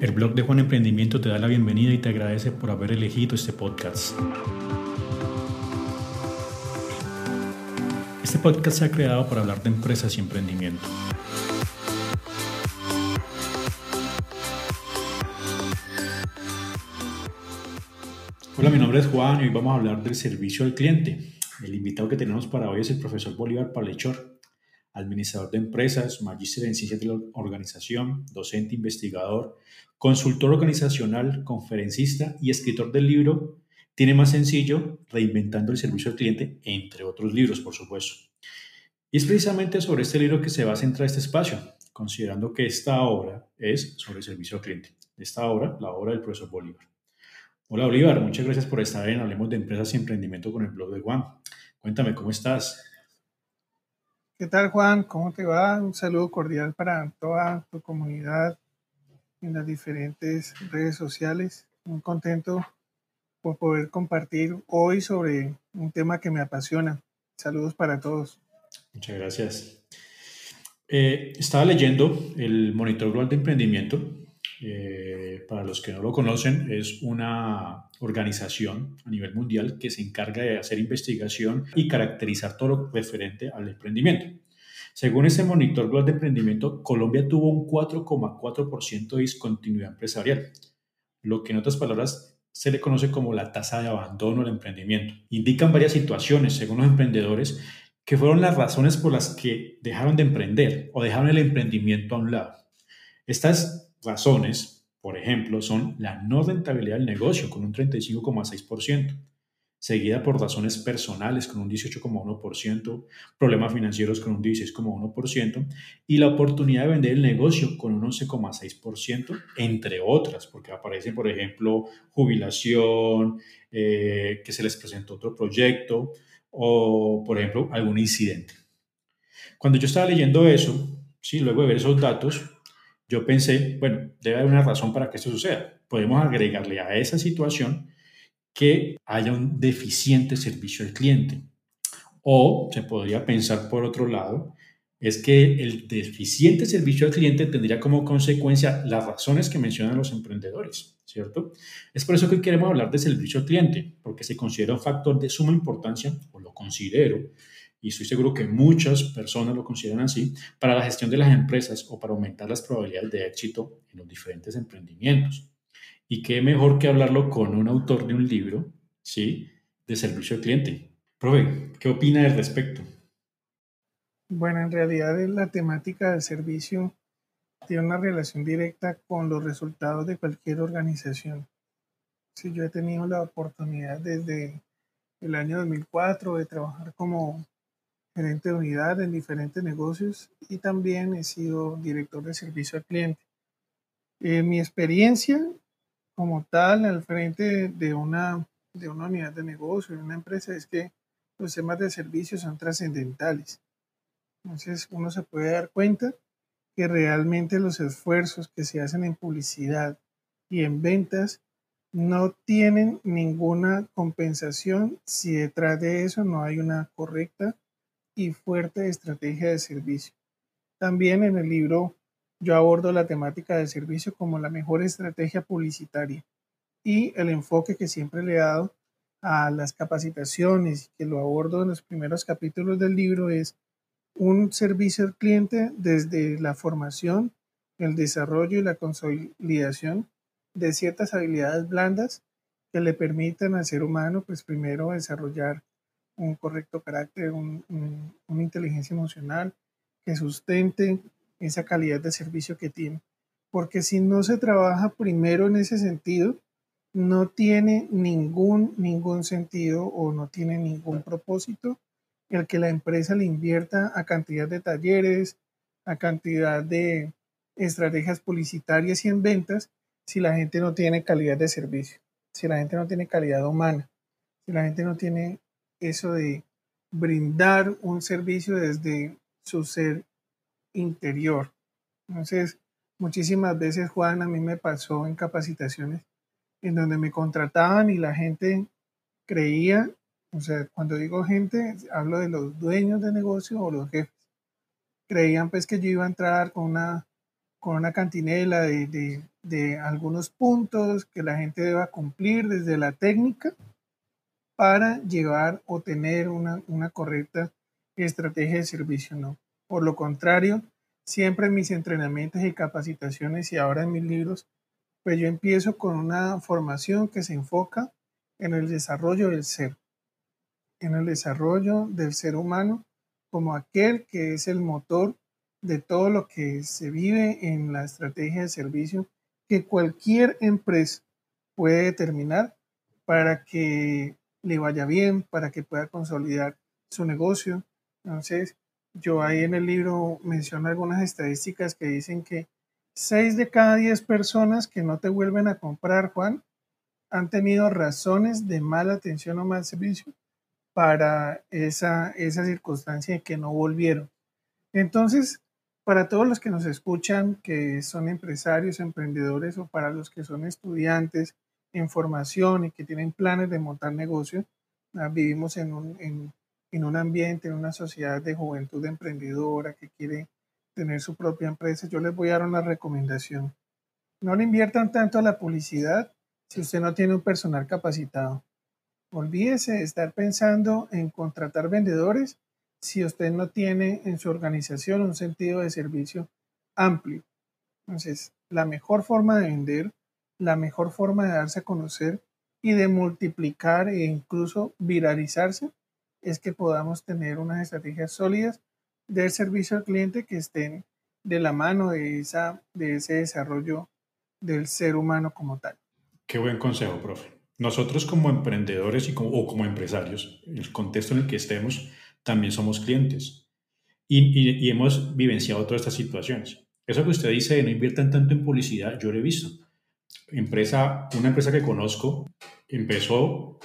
El blog de Juan Emprendimiento te da la bienvenida y te agradece por haber elegido este podcast. Este podcast se ha creado para hablar de empresas y emprendimiento. Hola, mi nombre es Juan y hoy vamos a hablar del servicio al cliente. El invitado que tenemos para hoy es el profesor Bolívar Palechor, administrador de empresas, magíster en ciencias de la organización, docente investigador, consultor organizacional, conferencista y escritor del libro Tiene más sencillo, reinventando el servicio al cliente, entre otros libros, por supuesto. Y es precisamente sobre este libro que se va a centrar este espacio, considerando que esta obra es sobre el servicio al cliente. Esta obra, la obra del profesor Bolívar. Hola Bolívar, muchas gracias por estar en Hablemos de Empresas y Emprendimiento con el blog de Juan. Cuéntame, ¿cómo estás? ¿Qué tal Juan? ¿Cómo te va? Un saludo cordial para toda tu comunidad en las diferentes redes sociales. Muy contento por poder compartir hoy sobre un tema que me apasiona. Saludos para todos. Muchas gracias. Eh, estaba leyendo el Monitor Global de Emprendimiento. Eh, para los que no lo conocen, es una organización a nivel mundial que se encarga de hacer investigación y caracterizar todo lo referente al emprendimiento. Según ese monitor global de emprendimiento, Colombia tuvo un 4,4% de discontinuidad empresarial, lo que en otras palabras se le conoce como la tasa de abandono del emprendimiento. Indican varias situaciones, según los emprendedores, que fueron las razones por las que dejaron de emprender o dejaron el emprendimiento a un lado. Estas razones por ejemplo, son la no rentabilidad del negocio con un 35,6%, seguida por razones personales con un 18,1%, problemas financieros con un 16,1% y la oportunidad de vender el negocio con un 11,6%, entre otras, porque aparecen, por ejemplo, jubilación, eh, que se les presentó otro proyecto o, por ejemplo, algún incidente. Cuando yo estaba leyendo eso, sí, luego de ver esos datos, yo pensé, bueno, debe haber una razón para que esto suceda. Podemos agregarle a esa situación que haya un deficiente servicio al cliente. O se podría pensar por otro lado, es que el deficiente servicio al cliente tendría como consecuencia las razones que mencionan los emprendedores, ¿cierto? Es por eso que hoy queremos hablar de servicio al cliente, porque se considera un factor de suma importancia, o lo considero, y estoy seguro que muchas personas lo consideran así, para la gestión de las empresas o para aumentar las probabilidades de éxito en los diferentes emprendimientos. Y qué mejor que hablarlo con un autor de un libro, ¿sí? De servicio al cliente. Profe, ¿qué opina al respecto? Bueno, en realidad la temática del servicio tiene una relación directa con los resultados de cualquier organización. Si yo he tenido la oportunidad desde el año 2004 de trabajar como gerente de unidad en diferentes negocios y también he sido director de servicio al cliente. En mi experiencia como tal al frente de una, de una unidad de negocio, de una empresa, es que los temas de servicio son trascendentales. Entonces uno se puede dar cuenta que realmente los esfuerzos que se hacen en publicidad y en ventas no tienen ninguna compensación si detrás de eso no hay una correcta y fuerte estrategia de servicio. También en el libro yo abordo la temática del servicio como la mejor estrategia publicitaria y el enfoque que siempre le he dado a las capacitaciones, que lo abordo en los primeros capítulos del libro, es un servicio al cliente desde la formación, el desarrollo y la consolidación de ciertas habilidades blandas que le permitan al ser humano, pues primero desarrollar un correcto carácter, una inteligencia emocional que sustente esa calidad de servicio que tiene. Porque si no se trabaja primero en ese sentido, no tiene ningún, ningún sentido o no tiene ningún propósito el que la empresa le invierta a cantidad de talleres, a cantidad de estrategias publicitarias y en ventas si la gente no tiene calidad de servicio, si la gente no tiene calidad humana, si la gente no tiene eso de brindar un servicio desde su ser interior. Entonces, muchísimas veces, Juan, a mí me pasó en capacitaciones en donde me contrataban y la gente creía, o sea, cuando digo gente, hablo de los dueños de negocio o los jefes, creían pues que yo iba a entrar con una, con una cantinela de, de algunos puntos que la gente deba cumplir desde la técnica para llevar o tener una, una correcta estrategia de servicio, ¿no? Por lo contrario, siempre en mis entrenamientos y capacitaciones y ahora en mis libros, pues yo empiezo con una formación que se enfoca en el desarrollo del ser, en el desarrollo del ser humano como aquel que es el motor de todo lo que se vive en la estrategia de servicio que cualquier empresa puede determinar para que le vaya bien, para que pueda consolidar su negocio. Entonces, yo ahí en el libro menciono algunas estadísticas que dicen que 6 de cada 10 personas que no te vuelven a comprar, Juan, han tenido razones de mala atención o mal servicio para esa, esa circunstancia de que no volvieron. Entonces, para todos los que nos escuchan, que son empresarios, emprendedores o para los que son estudiantes en formación y que tienen planes de montar negocio, ah, vivimos en un, en, en un ambiente, en una sociedad de juventud emprendedora que quiere tener su propia empresa, yo les voy a dar una recomendación. No le inviertan tanto a la publicidad si usted no tiene un personal capacitado. Olvídese de estar pensando en contratar vendedores si usted no tiene en su organización un sentido de servicio amplio. Entonces, la mejor forma de vender, la mejor forma de darse a conocer y de multiplicar e incluso viralizarse es que podamos tener unas estrategias sólidas del servicio al cliente que estén de la mano de, esa, de ese desarrollo del ser humano como tal. Qué buen consejo, profe. Nosotros como emprendedores y como, o como empresarios, el contexto en el que estemos, también somos clientes y, y, hemos vivenciado todas estas situaciones. Eso que usted dice de no inviertan tanto en publicidad, yo lo he visto. Empresa, una empresa que conozco empezó,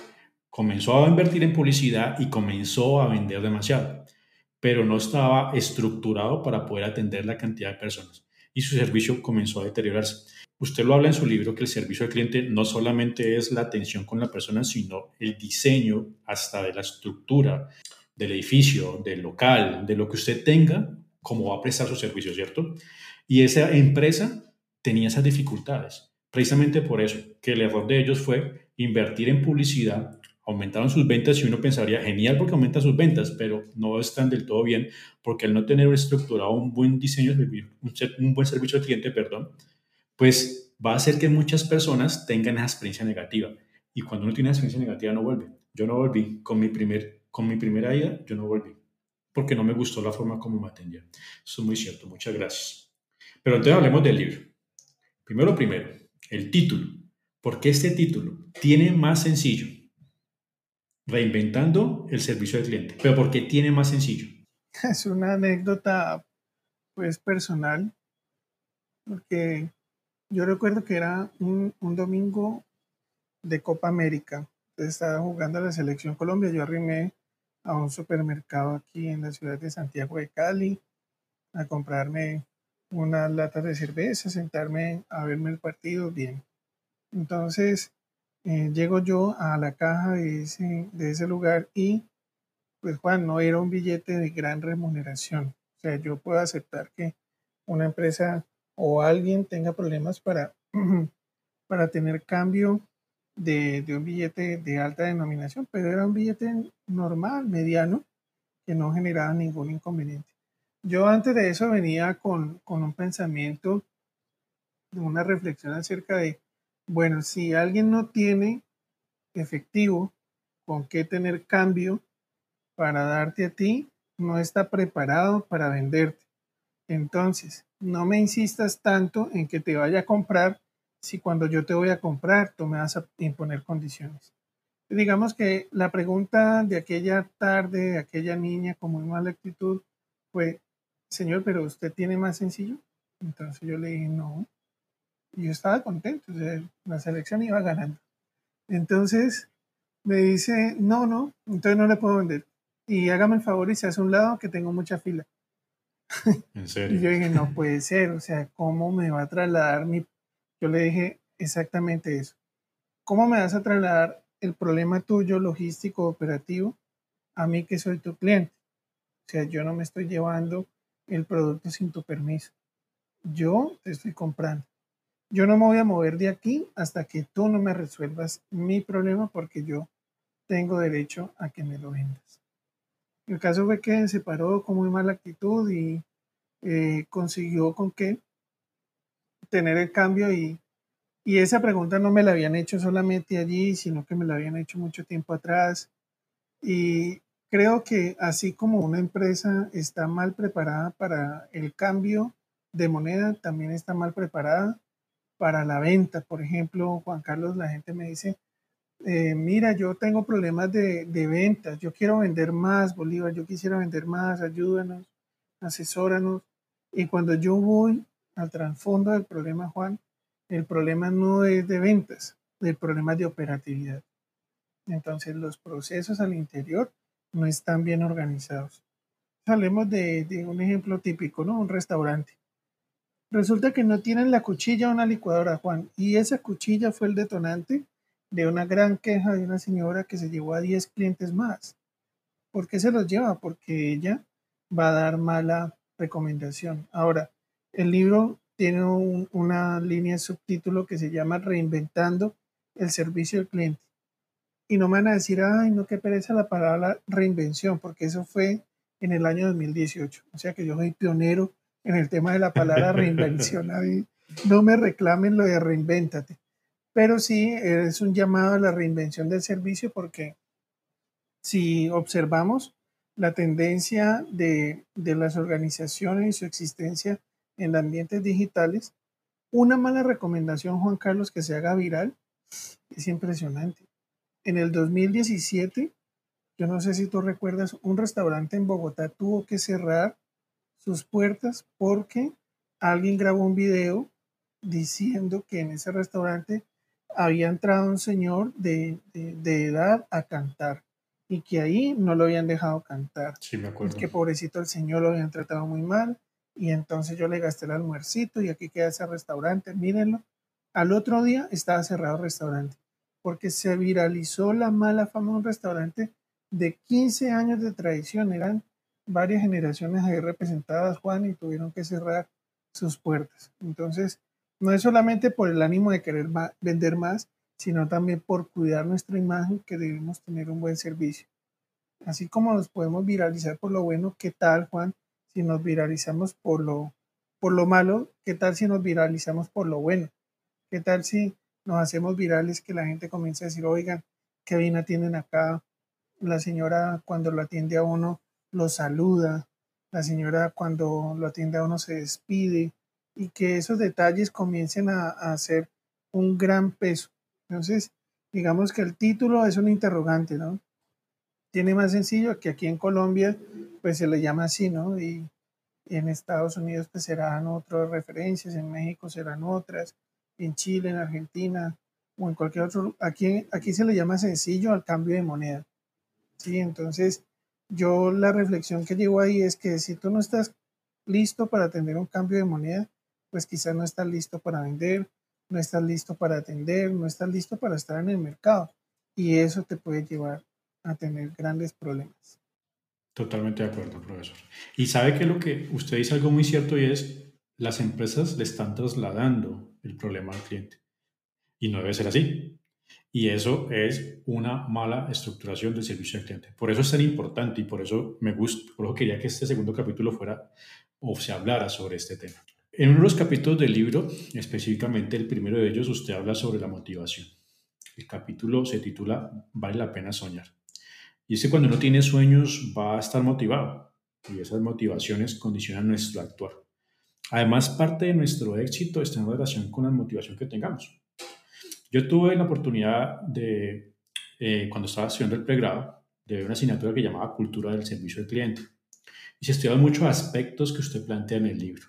comenzó a invertir en publicidad y comenzó a vender demasiado, pero no estaba estructurado para poder atender la cantidad de personas y su servicio comenzó a deteriorarse. Usted lo habla en su libro que el servicio al cliente no solamente es la atención con la persona, sino el diseño hasta de la estructura del edificio, del local, de lo que usted tenga, cómo va a prestar su servicio, ¿cierto? Y esa empresa tenía esas dificultades. Precisamente por eso, que el error de ellos fue invertir en publicidad, aumentaron sus ventas y uno pensaría, genial porque aumenta sus ventas, pero no están del todo bien porque al no tener estructurado un buen diseño, un buen servicio al cliente, perdón, pues va a hacer que muchas personas tengan esa experiencia negativa. Y cuando uno tiene esa experiencia negativa no vuelve. Yo no volví con mi primer con mi primera ida yo no volví, porque no me gustó la forma como me atendía. Eso es muy cierto, muchas gracias. Pero entonces hablemos del libro. Primero, primero, el título. ¿Por qué este título? Tiene más sencillo. Reinventando el servicio al cliente. Pero ¿por qué tiene más sencillo? Es una anécdota, pues, personal, porque yo recuerdo que era un, un domingo de Copa América. Estaba jugando a la selección Colombia. Yo arrimé a un supermercado aquí en la ciudad de Santiago de Cali a comprarme una lata de cerveza, sentarme a verme el partido bien. Entonces, eh, llego yo a la caja de ese, de ese lugar y, pues Juan, no era un billete de gran remuneración. O sea, yo puedo aceptar que una empresa o alguien tenga problemas para, para tener cambio de, un billete de alta denominación, pero era un billete normal, mediano, que no generaba ningún inconveniente. Yo antes de eso venía con, con un pensamiento, una reflexión acerca de, bueno, si alguien no tiene efectivo con qué tener cambio para darte a ti, no está preparado para venderte. Entonces, no me insistas tanto en que te vaya a comprar si cuando yo te voy a comprar, tú me vas a imponer condiciones. Digamos que la pregunta de aquella tarde, de aquella niña con muy mala actitud, fue, señor, pero usted tiene más sencillo. Entonces yo le dije, no. Y yo estaba contento, la selección iba ganando. Entonces me dice, no, no, entonces no le puedo vender. Y hágame el favor y se hace un lado que tengo mucha fila. ¿En serio? y yo dije, no puede ser, o sea, ¿cómo me va a trasladar mi yo le dije exactamente eso. ¿Cómo me vas a trasladar el problema tuyo logístico operativo a mí que soy tu cliente? O sea, yo no me estoy llevando el producto sin tu permiso. Yo te estoy comprando. yo no me voy a mover de aquí hasta que tú no me resuelvas mi problema porque yo tengo derecho a que me lo vendas. El caso fue que se paró con muy mala actitud y eh, consiguió con que tener el cambio y, y esa pregunta no me la habían hecho solamente allí, sino que me la habían hecho mucho tiempo atrás. Y creo que así como una empresa está mal preparada para el cambio de moneda, también está mal preparada para la venta. Por ejemplo, Juan Carlos, la gente me dice, eh, mira, yo tengo problemas de, de ventas, yo quiero vender más, Bolívar, yo quisiera vender más, ayúdanos, asesóranos. Y cuando yo voy al trasfondo del problema, Juan, el problema no es de ventas, el problema es de operatividad. Entonces los procesos al interior no están bien organizados. Hablemos de, de, un ejemplo típico, ¿no? Un restaurante. Resulta que no tienen la cuchilla o una licuadora, Juan, y esa cuchilla fue el detonante de una gran queja de una señora que se llevó a 10 clientes más. ¿Por qué se los lleva? Porque ella va a dar mala recomendación. Ahora, el libro tiene una línea subtítulo que se llama Reinventando el servicio al cliente. Y no me van a decir, ay, no, qué pereza la palabra reinvención, porque eso fue en el año 2018. O sea que yo soy pionero en el tema de la palabra reinvención. no me reclamen lo de reinvéntate. Pero sí es un llamado a la reinvención del servicio porque si observamos la tendencia de, de las organizaciones y su existencia en ambientes digitales, una mala recomendación, Juan Carlos, que se haga viral, es impresionante. En el 2017, yo no sé si tú recuerdas, un restaurante en Bogotá tuvo que cerrar sus puertas porque alguien grabó un video diciendo que en ese restaurante había entrado un señor de, de, edad a cantar y que ahí no lo habían dejado cantar. Sí, me acuerdo. que pobrecito el señor lo habían tratado muy mal y entonces yo le gasté el almuercito y aquí queda ese restaurante, mírenlo. Al otro día estaba cerrado el restaurante porque se viralizó la mala fama de un restaurante de 15 años de tradición. Eran varias generaciones ahí representadas, Juan, y tuvieron que cerrar sus puertas. Entonces, no es solamente por el ánimo de querer vender más, sino también por cuidar nuestra imagen, que debemos tener un buen servicio. Así como nos podemos viralizar por lo bueno, ¿qué tal, Juan? Si nos viralizamos por lo, por lo malo, ¿qué tal si nos viralizamos por lo bueno? ¿Qué tal si nos hacemos virales que la gente comience a decir, oigan, qué bien atienden acá? La señora cuando lo atiende a uno lo saluda, la señora cuando lo atiende a uno se despide y que esos detalles comiencen a, hacer un gran peso. Entonces, digamos que el título es un interrogante, ¿no? Tiene más sencillo que aquí en Colombia, pues se le llama así, ¿no? Y en Estados Unidos pues serán otras referencias, en México serán otras, en Chile, en Argentina o en cualquier otro. Aquí, aquí se le llama sencillo al cambio de moneda. Sí, entonces yo la reflexión que llevo ahí es que si tú no estás listo para tener un cambio de moneda, pues quizás no estás listo para vender, no estás listo para atender, no estás listo para estar en el mercado. Y eso te puede llevar a tener grandes problemas. Totalmente de acuerdo, profesor. Y sabe que lo que usted dice algo muy cierto y es, las empresas le están trasladando el problema al cliente. Y no debe ser así. Y eso es una mala estructuración del servicio al cliente. Por eso es tan importante y por eso me gusta, por eso quería que este segundo capítulo fuera o se hablara sobre este tema. En uno de los capítulos del libro, específicamente el primero de ellos, usted habla sobre la motivación. El capítulo se titula Vale la pena soñar. Y es que cuando uno tiene sueños va a estar motivado y esas motivaciones condicionan nuestro actuar. Además, parte de nuestro éxito está en relación con la motivación que tengamos. Yo tuve la oportunidad de, eh, cuando estaba estudiando el pregrado, de ver una asignatura que llamaba Cultura del Servicio al Cliente. Y se estudian muchos aspectos que usted plantea en el libro,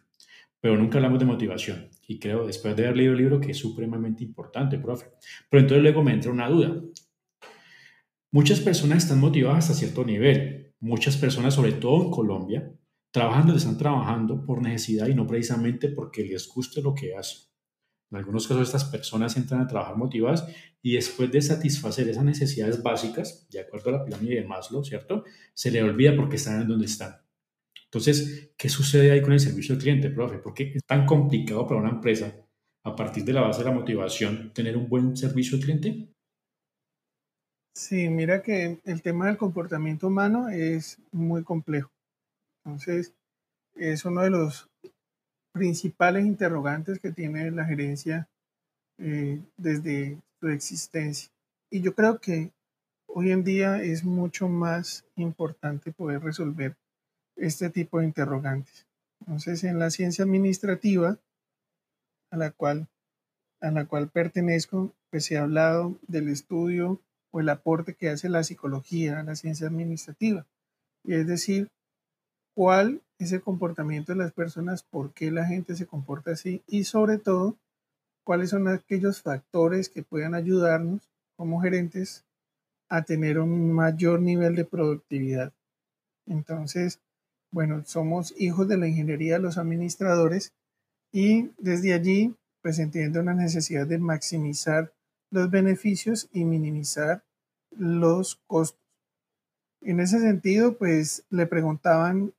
pero nunca hablamos de motivación. Y creo, después de haber leído el libro, que es supremamente importante, profe. Pero entonces luego me entra una duda. Muchas personas están motivadas hasta cierto nivel. Muchas personas, sobre todo en Colombia, trabajando, están trabajando por necesidad y no precisamente porque les guste lo que hacen. En algunos casos estas personas entran a trabajar motivadas y después de satisfacer esas necesidades básicas, de acuerdo a la pirámide de Maslow, ¿cierto? Se le olvida porque están en donde están. Entonces, ¿qué sucede ahí con el servicio al cliente, profe? ¿Por qué es tan complicado para una empresa a partir de la base de la motivación, tener un buen servicio al cliente? Sí, mira que el tema del comportamiento humano es muy complejo. Entonces, es uno de los principales interrogantes que tiene la gerencia eh, desde su existencia. Y yo creo que hoy en día es mucho más importante poder resolver este tipo de interrogantes. Entonces, en la ciencia administrativa, a la cual, a la cual pertenezco, pues ha hablado del estudio o el aporte que hace la psicología a la ciencia administrativa. Y es decir, cuál es el comportamiento de las personas, por qué la gente se comporta así y sobre todo, cuáles son aquellos factores que puedan ayudarnos como gerentes a tener un mayor nivel de productividad. Entonces, bueno, somos hijos de la ingeniería, los administradores, y desde allí, pues entiendo la necesidad de maximizar los beneficios y minimizar los costos. En ese sentido, pues le preguntaban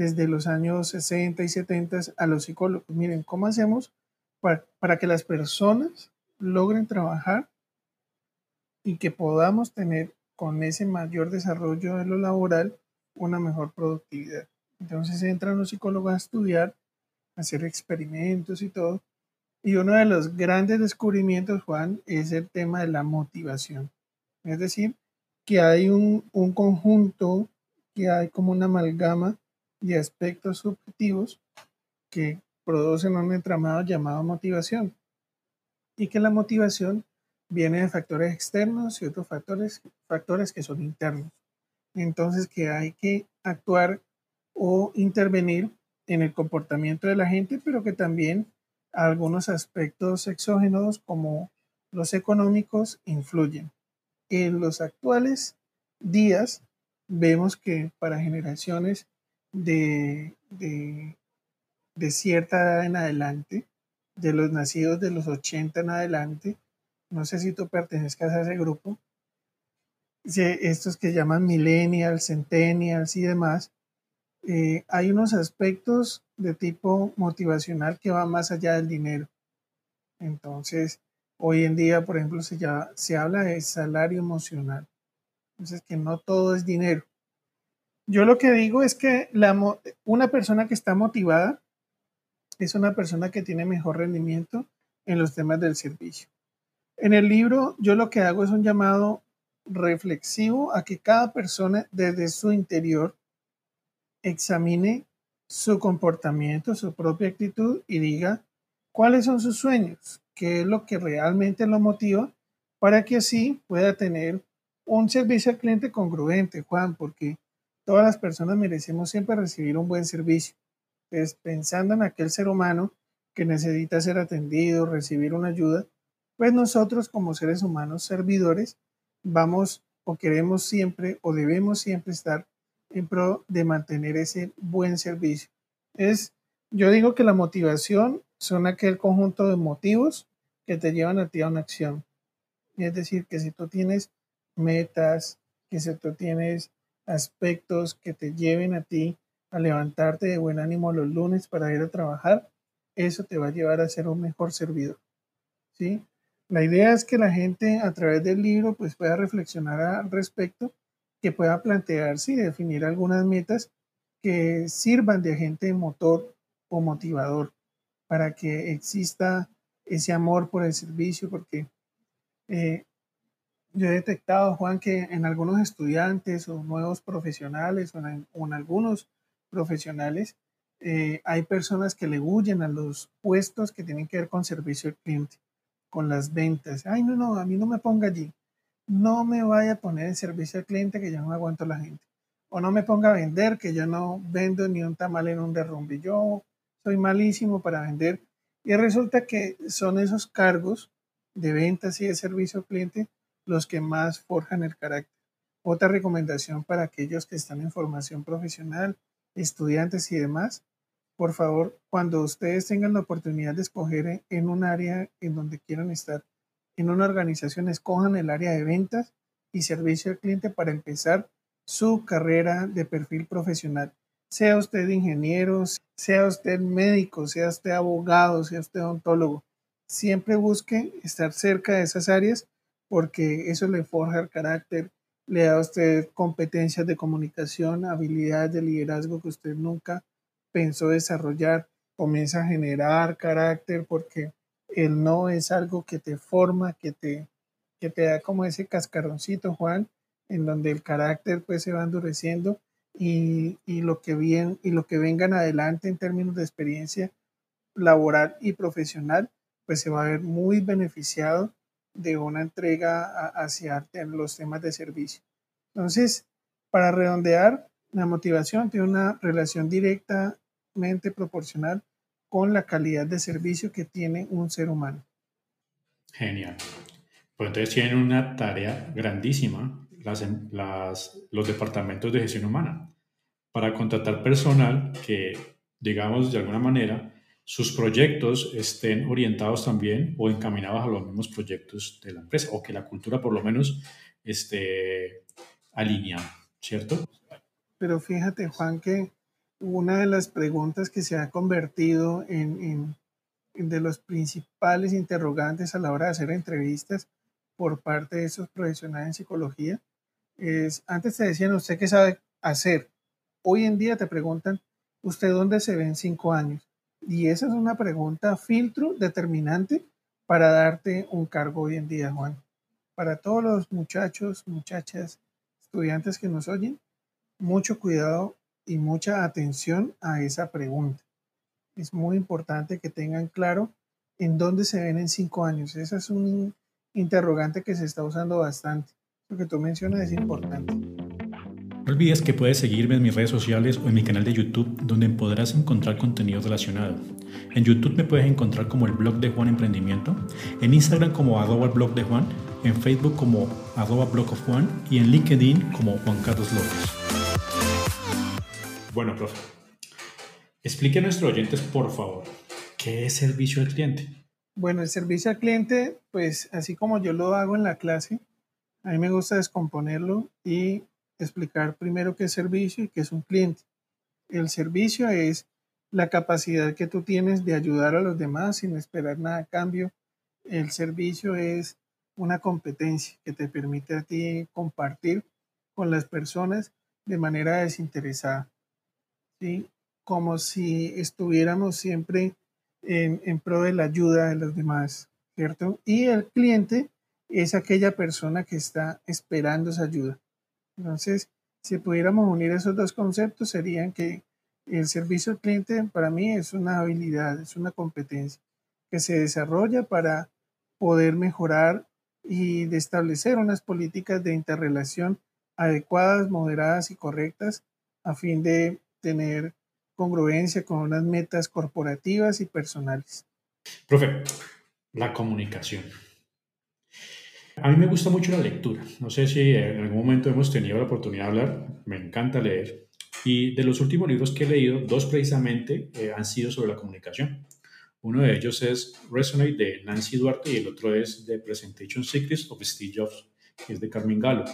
desde los años 60 y 70 a los psicólogos, miren, ¿cómo hacemos para, para que las personas logren trabajar y que podamos tener con ese mayor desarrollo de lo laboral una mejor productividad. Entonces entran los psicólogos a estudiar, a hacer experimentos y todo. Y uno de los grandes descubrimientos, Juan, es el tema de la motivación. Es decir, que hay un, un conjunto, que hay como una amalgama de aspectos subjetivos que producen un entramado llamado motivación. Y que la motivación viene de factores externos y otros factores, factores que son internos. Entonces que hay que actuar o intervenir en el comportamiento de la gente, pero que también algunos aspectos exógenos como los económicos influyen. En los actuales días vemos que para generaciones de, de, de cierta edad en adelante, de los nacidos de los 80 en adelante, no sé si tú pertenezcas a ese grupo, estos que llaman millennials, centennials y demás, eh, hay unos aspectos de tipo motivacional que van más allá del dinero. Entonces, hoy en día, por ejemplo, se, se habla de salario emocional. Entonces, que no todo es dinero. Yo lo que digo es que una persona que está motivada es una persona que tiene mejor rendimiento en los temas del servicio. En el libro yo lo que hago es un llamado reflexivo a que cada persona desde su interior examine su comportamiento, su propia actitud y diga cuáles son sus sueños, qué es lo que realmente lo motiva para que así pueda tener un servicio al cliente congruente, Juan, porque todas las personas merecemos siempre recibir un buen servicio. Pues pensando en aquel ser humano que necesita ser atendido, recibir una ayuda, pues nosotros como seres humanos servidores vamos o queremos siempre o debemos siempre estar en pro de mantener ese buen servicio. Es, yo digo que la motivación son aquel conjunto de motivos que te llevan a ti a una acción. Es decir, que si tú tienes metas, que si tú tienes aspectos que te lleven a ti a levantarte de buen ánimo los lunes para ir a trabajar, eso te va a llevar a ser un mejor servidor. ¿Sí? La idea es que la gente a través del libro pues pueda reflexionar al respecto, que pueda plantearse y definir algunas metas que sirvan de agente motor o motivador para que exista ese amor por el servicio, porque eh, yo he detectado, Juan, que en algunos estudiantes o nuevos profesionales o en, algunos profesionales eh, hay personas que le huyen a los puestos que tienen que ver con servicio al cliente con las ventas. Ay, no, no, a mí no me ponga allí. No me vaya a poner en servicio al cliente que ya no aguanto la gente. O no me ponga a vender que yo no vendo ni un tamal en un derrumbe. Yo soy malísimo para vender. Y resulta que son esos cargos de ventas y de servicio al cliente los que más forjan el carácter. Otra recomendación para aquellos que están en formación profesional, estudiantes y demás, por favor, cuando ustedes tengan la oportunidad de escoger en un área en donde quieran estar, en una organización, escojan el área de ventas y servicio al cliente para empezar su carrera de perfil profesional. Sea usted ingeniero, sea usted médico, sea usted abogado, sea usted odontólogo. siempre busque estar cerca de esas áreas porque eso le forja el carácter, le da a usted competencias de comunicación, habilidades de liderazgo que usted nunca pensó desarrollar, comienza a generar carácter porque el no es algo que te forma, que te, que te da como ese cascaroncito, Juan, en donde el carácter pues se va endureciendo y, lo que bien, y lo que vengan adelante en términos de experiencia laboral y profesional, pues se va a ver muy beneficiado de una entrega hacia los temas de servicio. Entonces, para redondear, la motivación tiene una relación directamente proporcional con la calidad de servicio que tiene un ser humano. Genial. Pues entonces tienen una tarea grandísima las, los departamentos de gestión humana para contratar personal que, digamos, de alguna manera, sus proyectos estén orientados también o encaminados a los mismos proyectos de la empresa o que la cultura por lo menos esté alineada, ¿cierto? Pero fíjate, Juan, que una de las preguntas que se ha convertido en, en de los principales interrogantes a la hora de hacer entrevistas por parte de esos profesionales en psicología es, antes te decían, ¿usted qué sabe hacer? Hoy en día te preguntan, ¿usted dónde se ve en cinco años? Y esa es una pregunta filtro determinante para darte un cargo hoy en día, Juan. Para todos los muchachos, muchachas, estudiantes que nos oyen, mucho cuidado y mucha atención a esa pregunta. Es muy importante que tengan claro en dónde se ven en cinco años. Ese es un interrogante que se está usando bastante. Lo que tú mencionas es importante. Olvides que puedes seguirme en mis redes sociales o en mi canal de YouTube donde podrás encontrar contenido relacionado. En YouTube me puedes encontrar como el blog de Juan Emprendimiento, en Instagram como arroba blog de Juan, en Facebook como arroba blog of Juan y en LinkedIn como Juan Carlos López. Bueno, profe, explique a nuestros oyentes, por favor, ¿qué es servicio al cliente? Bueno, el servicio al cliente, pues así como yo lo hago en la clase, a mí me gusta descomponerlo y explicar primero qué es servicio y qué es un cliente. El servicio es la capacidad que tú tienes de ayudar a los demás sin esperar nada a cambio. El servicio es una competencia que te permite a ti compartir con las personas de manera desinteresada. ¿sí? Como si estuviéramos siempre en, en pro de la ayuda de los demás, ¿cierto? Y el cliente es aquella persona que está esperando esa ayuda. Entonces, si pudiéramos unir esos dos conceptos, serían que el servicio al cliente para mí es una habilidad, es una competencia que se desarrolla para poder mejorar y de establecer unas políticas de interrelación adecuadas, moderadas y correctas a fin de tener congruencia con unas metas corporativas y personales. Profe, la comunicación. A mí me gusta mucho la lectura. No sé si en algún momento hemos tenido la oportunidad de hablar. Me encanta leer. Y de los últimos libros que he leído, dos precisamente eh, han sido sobre la comunicación. Uno de ellos es Resonate de Nancy Duarte y el otro es The Presentation Secrets of Steve Jobs, que es de Carmen Galo.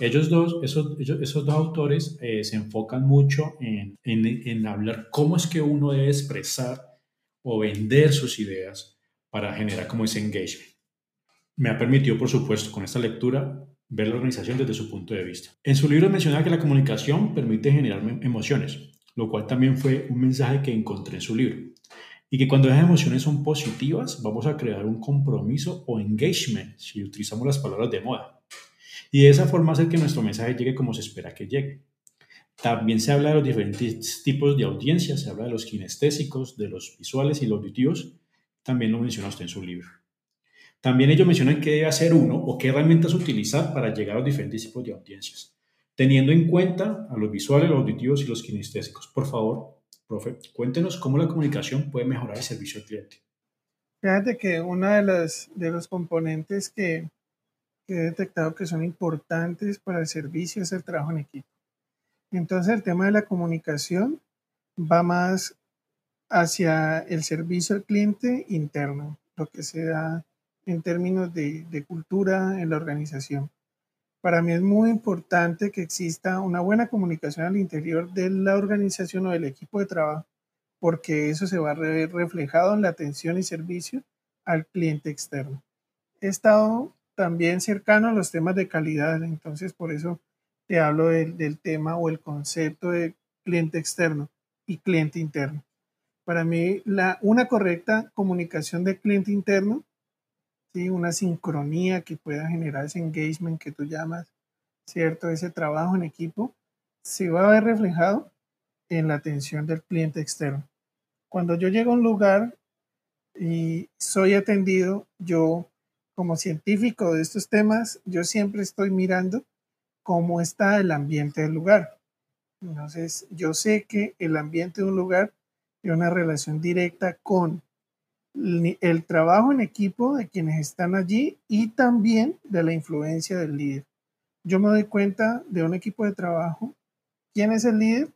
Ellos dos, esos, esos dos autores eh, se enfocan mucho en, en, en hablar cómo es que uno debe expresar o vender sus ideas para generar como ese engagement me ha permitido, por supuesto, con esta lectura, ver la organización desde su punto de vista. En su libro menciona que la comunicación permite generar emociones, lo cual también fue un mensaje que encontré en su libro. Y que cuando esas emociones son positivas, vamos a crear un compromiso o engagement, si utilizamos las palabras de moda. Y de esa forma hacer que nuestro mensaje llegue como se espera que llegue. También se habla de los diferentes tipos de audiencias, se habla de los kinestésicos, de los visuales y los auditivos. También lo menciona usted en su libro. También ellos mencionan qué debe hacer uno o qué herramientas utilizar para llegar a los diferentes tipos de audiencias, teniendo en cuenta a los visuales, los auditivos y los kinestésicos. Por favor, profe, cuéntenos cómo la comunicación puede mejorar el servicio al cliente. Fíjate que uno de los, de los componentes que, que he detectado que son importantes para el servicio es el trabajo en equipo. Entonces el tema de la comunicación va más hacia el servicio al cliente interno, lo que se da en términos de, cultura en la organización. Para mí es muy importante que exista una buena comunicación al interior de la organización o del equipo de trabajo, porque eso se va a ver reflejado en la atención y servicio al cliente externo. He estado también cercano a los temas de calidad, entonces por eso te hablo del, tema o el concepto de cliente externo y cliente interno. Para mí, la, una correcta comunicación de cliente interno, ¿sí? una sincronía que pueda generar ese engagement que tú llamas, ¿cierto? Ese trabajo en equipo, se va a ver reflejado en la atención del cliente externo. Cuando yo llego a un lugar y soy atendido, yo como científico de estos temas, yo siempre estoy mirando cómo está el ambiente del lugar. Entonces, yo sé que el ambiente de un lugar tiene una relación directa con el trabajo en equipo de quienes están allí y también de la influencia del líder. Yo me doy cuenta de un equipo de trabajo, quién es el líder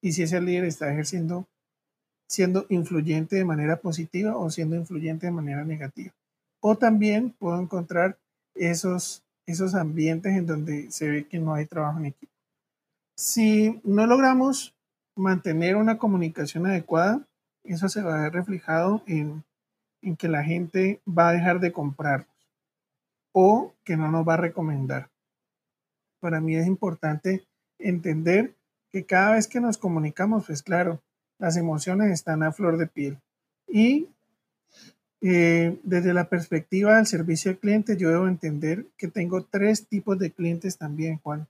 y si ese líder está ejerciendo, siendo influyente de manera positiva o siendo influyente de manera negativa. O también puedo encontrar esos, esos ambientes en donde se ve que no hay trabajo en equipo. Si no logramos mantener una comunicación adecuada, eso se va a ver reflejado en, en que la gente va a dejar de comprarnos o que no nos va a recomendar. Para mí es importante entender que cada vez que nos comunicamos, pues claro, las emociones están a flor de piel. Y eh, desde la perspectiva del servicio al cliente, yo debo entender que tengo tres tipos de clientes también, Juan.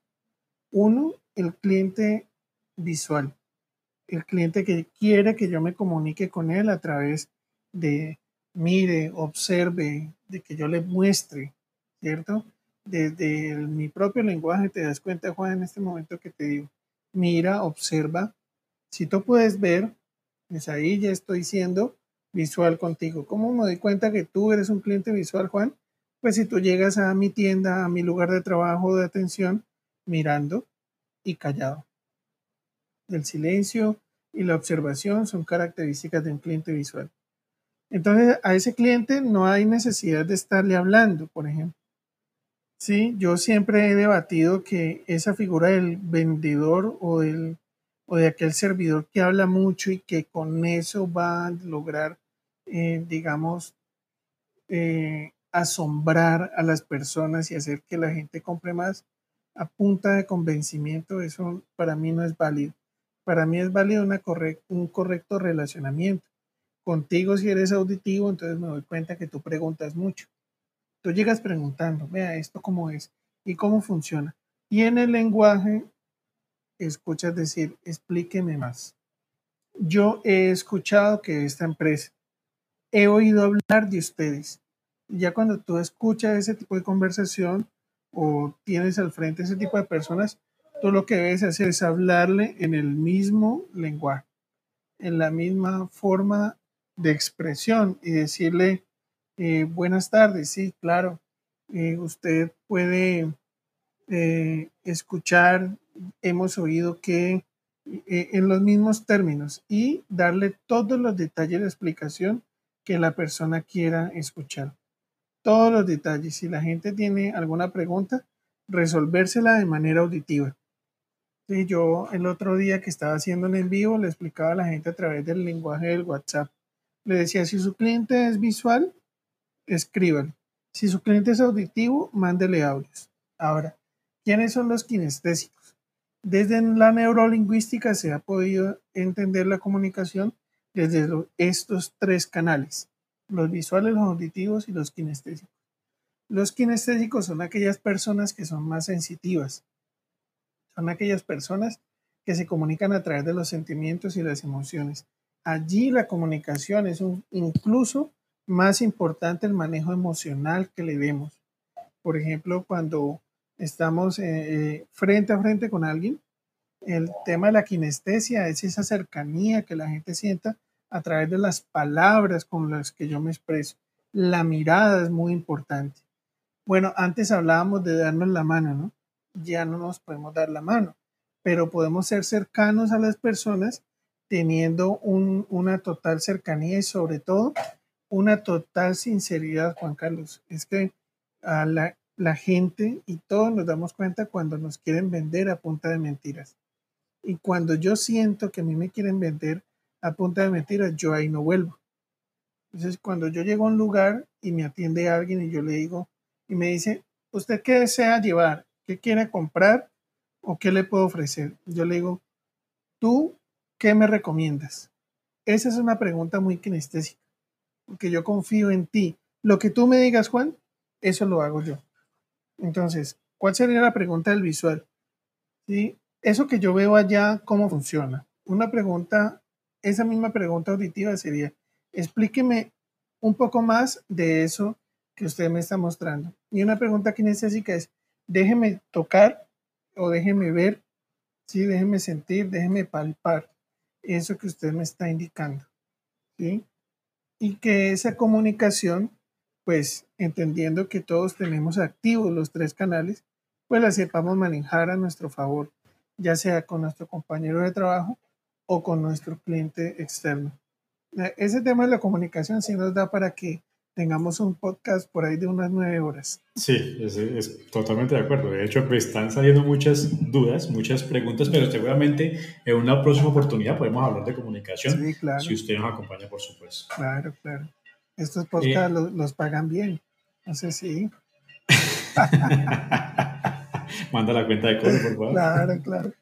Uno, el cliente visual, el cliente que quiere que yo me comunique con él a través de mire, observe, de que yo le muestre, ¿cierto? Desde mi propio lenguaje te das cuenta, Juan, en este momento que te digo, mira, observa. Si tú puedes ver, pues ahí ya estoy siendo visual contigo. ¿Cómo me doy cuenta que tú eres un cliente visual, Juan? Pues si tú llegas a mi tienda, a mi lugar de trabajo de atención, mirando y callado. El silencio y la observación son características de un cliente visual. Entonces, a ese cliente no hay necesidad de estarle hablando, por ejemplo. Sí, yo siempre he debatido que esa figura del vendedor o, o de aquel servidor que habla mucho y que con eso va a lograr, eh, digamos, eh, asombrar a las personas y hacer que la gente compre más a punta de convencimiento, eso para mí no es válido. Para mí es válido una un correcto relacionamiento. Contigo si eres auditivo, entonces me doy cuenta que tú preguntas mucho. Tú llegas preguntando, vea esto cómo es y cómo funciona. Y en el lenguaje escuchas decir, explíqueme más. Yo he escuchado que esta empresa, he oído hablar de ustedes. Ya cuando tú escuchas ese tipo de conversación o tienes al frente ese tipo de personas, tú lo que debes hacer es hablarle en el mismo lenguaje, en la misma forma de expresión y decirle, eh, buenas tardes, sí, claro. Eh, usted puede eh, escuchar, hemos oído que en los mismos términos y darle todos los detalles de explicación que la persona quiera escuchar. Todos los detalles. Si la gente tiene alguna pregunta, resolvérsela de manera auditiva. Sí, yo el otro día que estaba haciendo en en vivo le explicaba a la gente a través del lenguaje del WhatsApp. Le decía, si su cliente es visual, escríbalo. Si su cliente es auditivo, mándele audios. Ahora, ¿quiénes son los kinestésicos? Desde la neurolingüística se ha podido entender la comunicación desde estos tres canales, los visuales, los auditivos y los kinestésicos. Los kinestésicos son aquellas personas que son más sensitivas, son aquellas personas que se comunican a través de los sentimientos y las emociones. Allí la comunicación es un, incluso más importante el manejo emocional que le demos. Por ejemplo, cuando estamos eh, eh, frente a frente con alguien, el tema de la kinestesia es esa cercanía que la gente sienta a través de las palabras con las que yo me expreso. La mirada es muy importante. Bueno, antes hablábamos de darnos la mano, ¿no? Ya no nos podemos dar la mano, pero podemos ser cercanos a las personas teniendo una total cercanía y sobre todo una total sinceridad, Juan Carlos. Es que a la, la gente y todos nos damos cuenta cuando nos quieren vender a punta de mentiras. Y cuando yo siento que a mí me quieren vender a punta de mentiras, yo ahí no vuelvo. Entonces, cuando yo llego a un lugar y me atiende alguien y yo le digo, y me dice, ¿usted qué desea llevar? ¿Qué quiere comprar? ¿O qué le puedo ofrecer? Yo le digo, ¿tú qué me recomiendas? Esa es una pregunta muy kinestésica, porque yo confío en ti. Lo que tú me digas, Juan, eso lo hago yo. Entonces, ¿cuál sería la pregunta del visual? ¿Sí? Eso que yo veo allá, ¿cómo funciona? Una pregunta, esa misma pregunta auditiva sería, explíqueme un poco más de eso que usted me está mostrando. Y una pregunta kinestésica es, déjeme tocar o déjeme ver, ¿sí? déjeme sentir, déjeme palpar eso que usted me está indicando. ¿sí? Y que esa comunicación pues entendiendo que todos tenemos activos los tres canales, pues la sepamos manejar a nuestro favor, ya sea con nuestro compañero de trabajo o con nuestro cliente externo. Eh, ese tema de la comunicación sí nos da para que tengamos un podcast por ahí de unas nueve horas. Sí, es, totalmente de acuerdo. De hecho, me están saliendo muchas dudas, muchas preguntas, pero seguramente en una próxima oportunidad podemos hablar de comunicación. Sí, claro. Si usted nos acompaña, por supuesto. Claro, claro. Estos podcasts los, pagan bien. No sé si. Manda la cuenta de código, por favor. Claro, claro.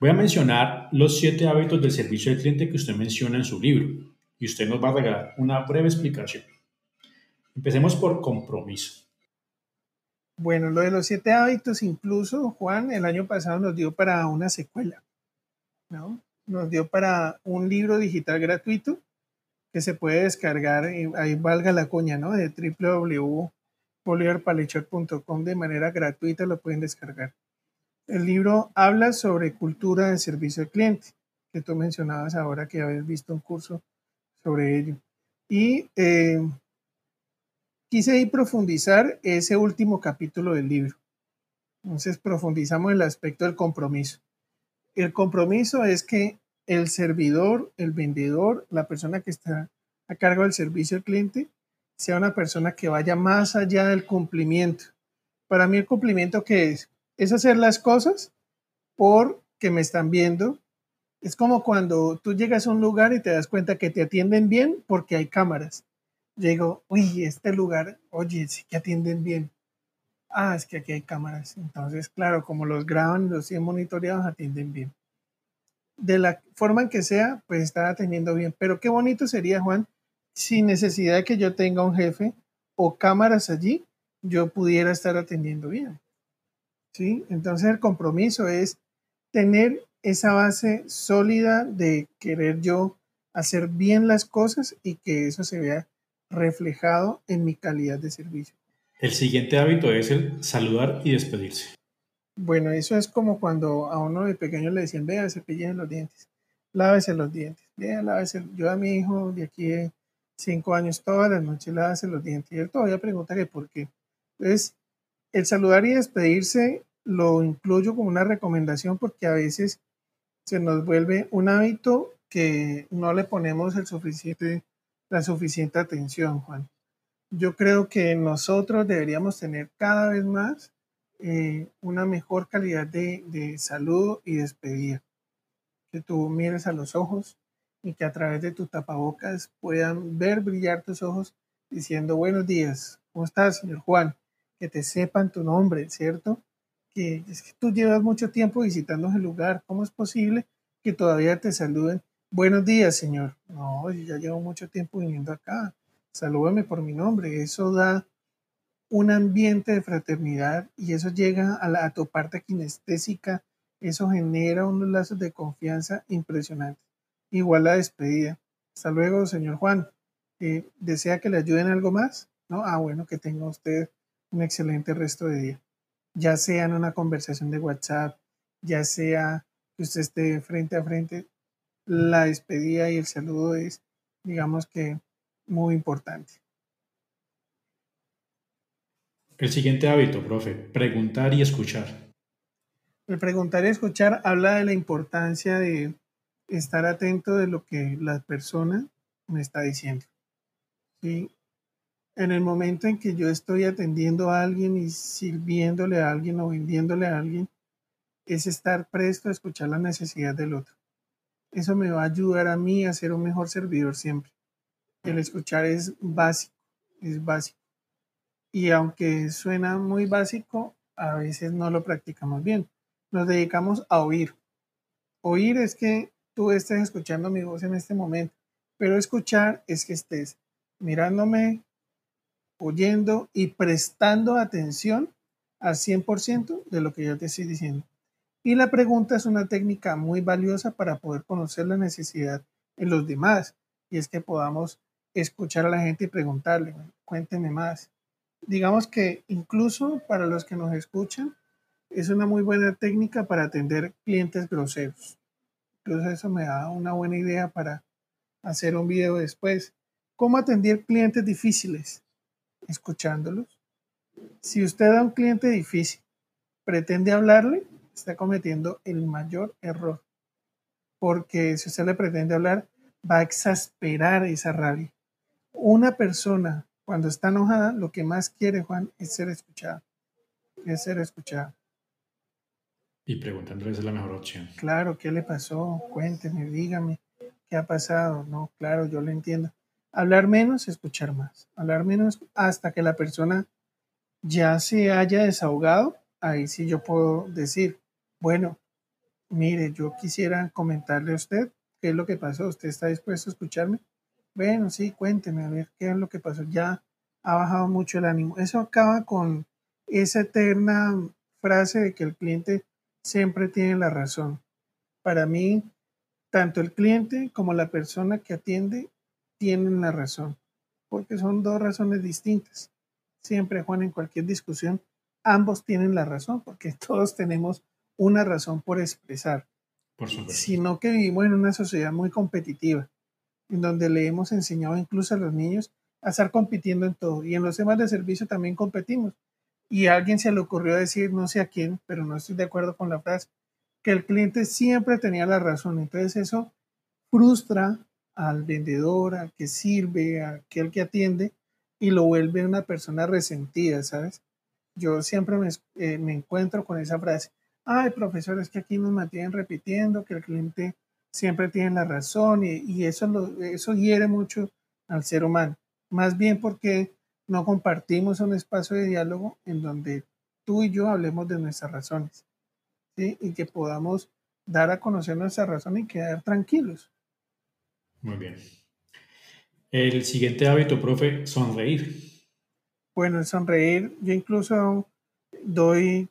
Voy a mencionar los siete hábitos del servicio al cliente que usted menciona en su libro y usted nos va a regalar una breve explicación. Empecemos por compromiso. Bueno, lo de los siete hábitos, incluso Juan el año pasado nos dio para una secuela, ¿no? Nos dio para un libro digital gratuito que se puede descargar, ahí valga la coña, ¿no? De www.bolivarpalechot.com de manera gratuita lo pueden descargar. El libro habla sobre cultura de servicio al cliente, que tú mencionabas ahora que habías visto un curso sobre ello. Y eh, quise profundizar ese último capítulo del libro. Entonces profundizamos en el aspecto del compromiso. El compromiso es que el servidor, el vendedor, la persona que está a cargo del servicio al cliente, sea una persona que vaya más allá del cumplimiento. Para mí el cumplimiento que es, es hacer las cosas porque me están viendo. Es como cuando tú llegas a un lugar y te das cuenta que te atienden bien porque hay cámaras. Llego, uy, este lugar, oye, sí que atienden bien. Ah, es que aquí hay cámaras. Entonces, claro, como los graban los tienen monitoreados, atienden bien de la forma en que sea, pues está atendiendo bien. Pero qué bonito sería, Juan, sin necesidad de que yo tenga un jefe o cámaras allí, yo pudiera estar atendiendo bien. ¿Sí? Entonces el compromiso es tener esa base sólida de querer yo hacer bien las cosas y que eso se vea reflejado en mi calidad de servicio. El siguiente hábito es el saludar y despedirse. Bueno, eso es como cuando a uno de pequeño le decían, vea, cepillen los dientes, lávese los dientes, vea, lávese. Yo a mi hijo de aquí de cinco años, todas las noches lávese los dientes. Y él todavía pregunta que por qué. Entonces, el saludar y despedirse lo incluyo como una recomendación porque a veces se nos vuelve un hábito que no le ponemos el suficiente, la suficiente atención, Juan. Yo creo que nosotros deberíamos tener cada vez más eh, una mejor calidad de, de salud y despedida. Que tú mires a los ojos y que a través de tus tapabocas puedan ver brillar tus ojos diciendo buenos días, ¿cómo estás, señor Juan? Que te sepan tu nombre, ¿cierto? Que es que tú llevas mucho tiempo visitando el lugar, ¿cómo es posible que todavía te saluden? Buenos días, señor. No, yo ya llevo mucho tiempo viniendo acá. Salúdame por mi nombre. Eso da un ambiente de fraternidad y eso llega a, la, tu parte kinestésica, eso genera unos lazos de confianza impresionantes. Igual la despedida. Hasta luego, señor Juan. Eh, ¿Desea que le ayuden algo más? ¿No? Ah, bueno, que tenga usted un excelente resto de día. Ya sea en una conversación de WhatsApp, ya sea que usted esté frente a frente, la despedida y el saludo es, digamos que, muy importante. El siguiente hábito, profe, preguntar y escuchar. El preguntar y escuchar habla de la importancia de estar atento de lo que la persona me está diciendo. ¿Sí? En el momento en que yo estoy atendiendo a alguien y sirviéndole a alguien o vendiéndole a alguien, es estar presto a escuchar la necesidad del otro. Eso me va a ayudar a mí a ser un mejor servidor siempre. El escuchar es básico, es básico. Y aunque suena muy básico, a veces no lo practicamos bien. Nos dedicamos a oír. Oír es que tú estés escuchando mi voz en este momento, pero escuchar es que estés mirándome, oyendo y prestando atención al 100% de lo que yo te estoy diciendo. Y la pregunta es una técnica muy valiosa para poder conocer la necesidad en los demás. Y es que podamos escuchar a la gente y preguntarle, cuénteme más. Digamos que incluso para los que nos escuchan, es una muy buena técnica para atender clientes groseros. Entonces eso me da una buena idea para hacer un video después. ¿Cómo atender clientes difíciles? Escuchándolos. Si usted a un cliente difícil pretende hablarle, está cometiendo el mayor error. Porque si usted le pretende hablar, va a exasperar esa rabia. Una persona cuando está enojada, lo que más quiere, Juan, es ser escuchada. Es ser escuchada. Y preguntándole es la mejor opción. Claro, ¿qué le pasó? Cuénteme, dígame, ¿qué ha pasado? No, claro, yo lo entiendo. Hablar menos, escuchar más. Hablar menos hasta que la persona ya se haya desahogado. Ahí sí yo puedo decir, bueno, mire, yo quisiera comentarle a usted qué es lo que pasó. ¿Usted está dispuesto a escucharme? Bueno, sí, cuénteme a ver qué es lo que pasó. Ya ha bajado mucho el ánimo. Eso acaba con esa eterna frase de que el cliente siempre tiene la razón. Para mí, tanto el cliente como la persona que atiende tienen la razón, porque son dos razones distintas. Siempre, Juan, en cualquier discusión, ambos tienen la razón, porque todos tenemos una razón por expresar. Por. Sino que vivimos en una sociedad muy competitiva en donde le hemos enseñado incluso a los niños a estar compitiendo en todo. Y en los temas de servicio también competimos. Y a alguien se le ocurrió decir, no sé a quién, pero no estoy de acuerdo con la frase, que el cliente siempre tenía la razón. Entonces eso frustra al vendedor, al que sirve, a aquel que atiende, y lo vuelve una persona resentida, ¿sabes? Yo siempre me, eh, me encuentro con esa frase. Ay, profesor, es que aquí nos mantienen repitiendo que el cliente siempre tienen la razón y, eso, lo, eso hiere mucho al ser humano. Más bien porque no compartimos un espacio de diálogo en donde tú y yo hablemos de nuestras razones ¿sí? y que podamos dar a conocer nuestra razón y quedar tranquilos. Muy bien. El siguiente hábito, profe, sonreír. Bueno, el sonreír, yo incluso doy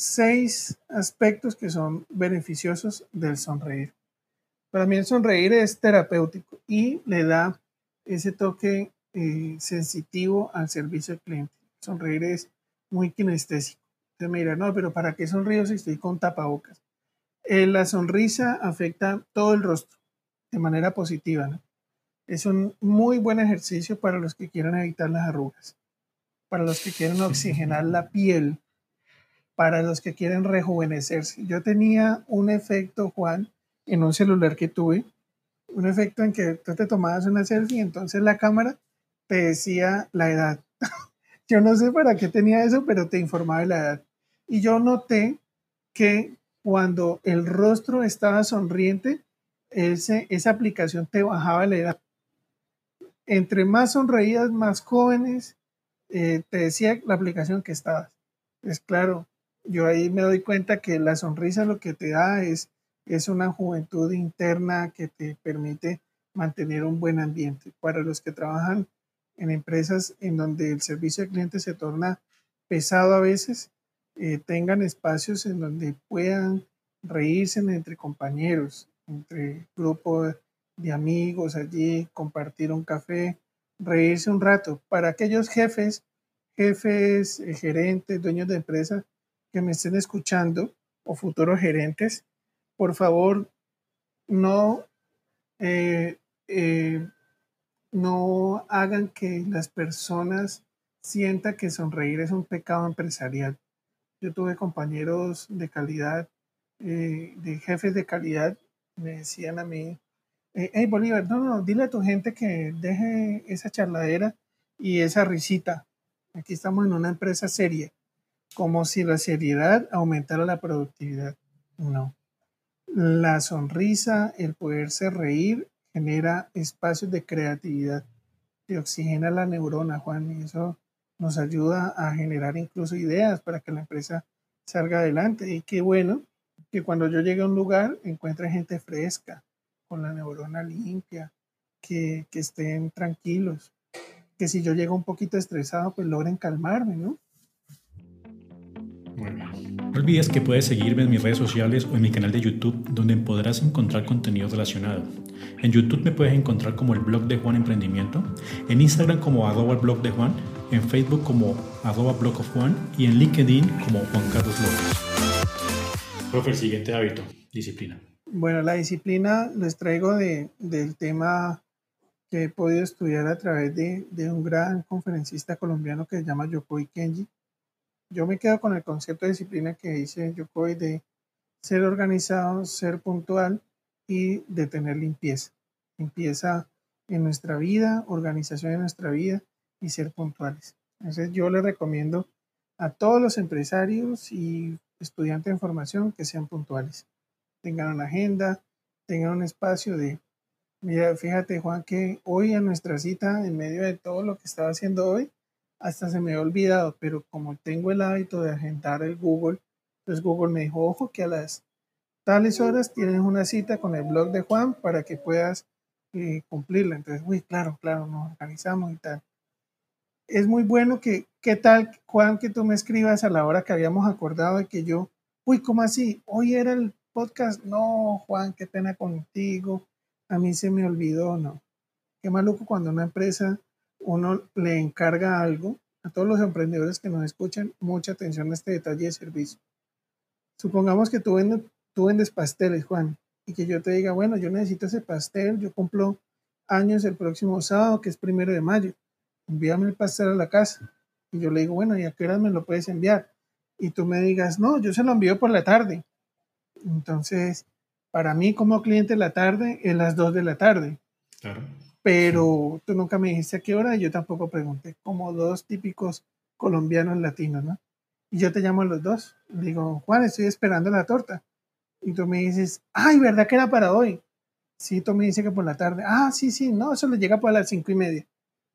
seis aspectos que son beneficiosos del sonreír. Para mí el sonreír es terapéutico y le da ese toque eh, sensitivo al servicio al cliente. Sonreír es muy kinestésico. Usted me dirá, no, pero ¿para qué sonrío si estoy con tapabocas? Eh, la sonrisa afecta todo el rostro de manera positiva. Es un muy buen ejercicio para los que quieran evitar las arrugas, para los que quieren oxigenar la piel, para los que quieren rejuvenecerse. Yo tenía un efecto, Juan, en un celular que tuve, un efecto en que tú te tomabas una selfie y entonces la cámara te decía la edad. yo no sé para qué tenía eso, pero te informaba de la edad. Y yo noté que cuando el rostro estaba sonriente, ese, esa aplicación te bajaba la edad. Entre más sonreías, más jóvenes, eh, te decía la aplicación que estabas. Es claro, yo ahí me doy cuenta que la sonrisa lo que te da es es una juventud interna que te permite mantener un buen ambiente. Para los que trabajan en empresas en donde el servicio al cliente se torna pesado a veces, eh, tengan espacios en donde puedan reírse entre compañeros, entre grupo de amigos allí, compartir un café, reírse un rato. Para aquellos jefes, jefes, eh, gerentes, dueños de empresa que me estén escuchando o futuros gerentes, por favor, no, eh, eh, no hagan que las personas sientan que sonreír es un pecado empresarial. Yo tuve compañeros de calidad, eh, de jefes de calidad, me decían a mí, hey Bolívar, no, no, dile a tu gente que deje esa charladera y esa risita. Aquí estamos en una empresa seria, como si la seriedad aumentara la productividad. No. La sonrisa, el poderse reír, genera espacios de creatividad. te oxigena la neurona, Juan, y eso nos ayuda a generar incluso ideas para que la empresa salga adelante. Y qué bueno que cuando yo llegue a un lugar encuentre gente fresca, con la neurona limpia, que, que estén tranquilos, que si yo llego un poquito estresado, pues logren calmarme, ¿no? No olvides que puedes seguirme en mis redes sociales o en mi canal de YouTube, donde podrás encontrar contenido relacionado. En YouTube me puedes encontrar como el blog de Juan Emprendimiento, en Instagram como arroba el blog de Juan, en Facebook como arroba blog of Juan y en LinkedIn como Juan Carlos López. Profe, el siguiente hábito, disciplina. Bueno, la disciplina les traigo de, del tema que he podido estudiar a través de, de un gran conferencista colombiano que se llama Yokoi Kenji yo me quedo con el concepto de disciplina que dice Yokoi de ser organizado, ser puntual y de tener limpieza. Limpieza en nuestra vida, organización en nuestra vida y ser puntuales. Entonces yo le recomiendo a todos los empresarios y estudiantes en formación que sean puntuales. Tengan una agenda, tengan un espacio de, mira, fíjate Juan que hoy en nuestra cita, en medio de todo lo que estaba haciendo hoy, hasta se me ha olvidado, pero como tengo el hábito de agendar el Google, pues Google me dijo, ojo que a las tales horas tienes una cita con el blog de Juan para que puedas eh, cumplirla. Entonces, uy, claro, claro, nos organizamos y tal. Es muy bueno que, ¿qué tal, Juan, que tú me escribas a la hora que habíamos acordado de que yo, uy, ¿cómo así? Hoy era el podcast. No, Juan, qué pena contigo. A mí se me olvidó, no. Qué maluco cuando una empresa uno le encarga algo, a todos los emprendedores que nos escuchan, mucha atención a este detalle de servicio. Supongamos que tú vendes, tú pasteles, Juan, y que yo te diga, bueno, yo necesito ese pastel, yo cumplo años el próximo sábado, que es primero de mayo, envíame el pastel a la casa. Y yo le digo, bueno, ¿y a qué hora me lo puedes enviar? Y tú me digas, no, yo se lo envío por la tarde. Entonces, para mí como cliente la tarde es las 2 de la tarde. Claro pero tú nunca me dijiste a qué hora y yo tampoco pregunté, como dos típicos colombianos latinos, ¿no? Y yo te llamo a los dos, digo, Juan, estoy esperando la torta. Y tú me dices, ay, ¿verdad que era para hoy? Sí, tú me dices que por la tarde. Ah, sí, sí, no, eso le llega para las cinco y media.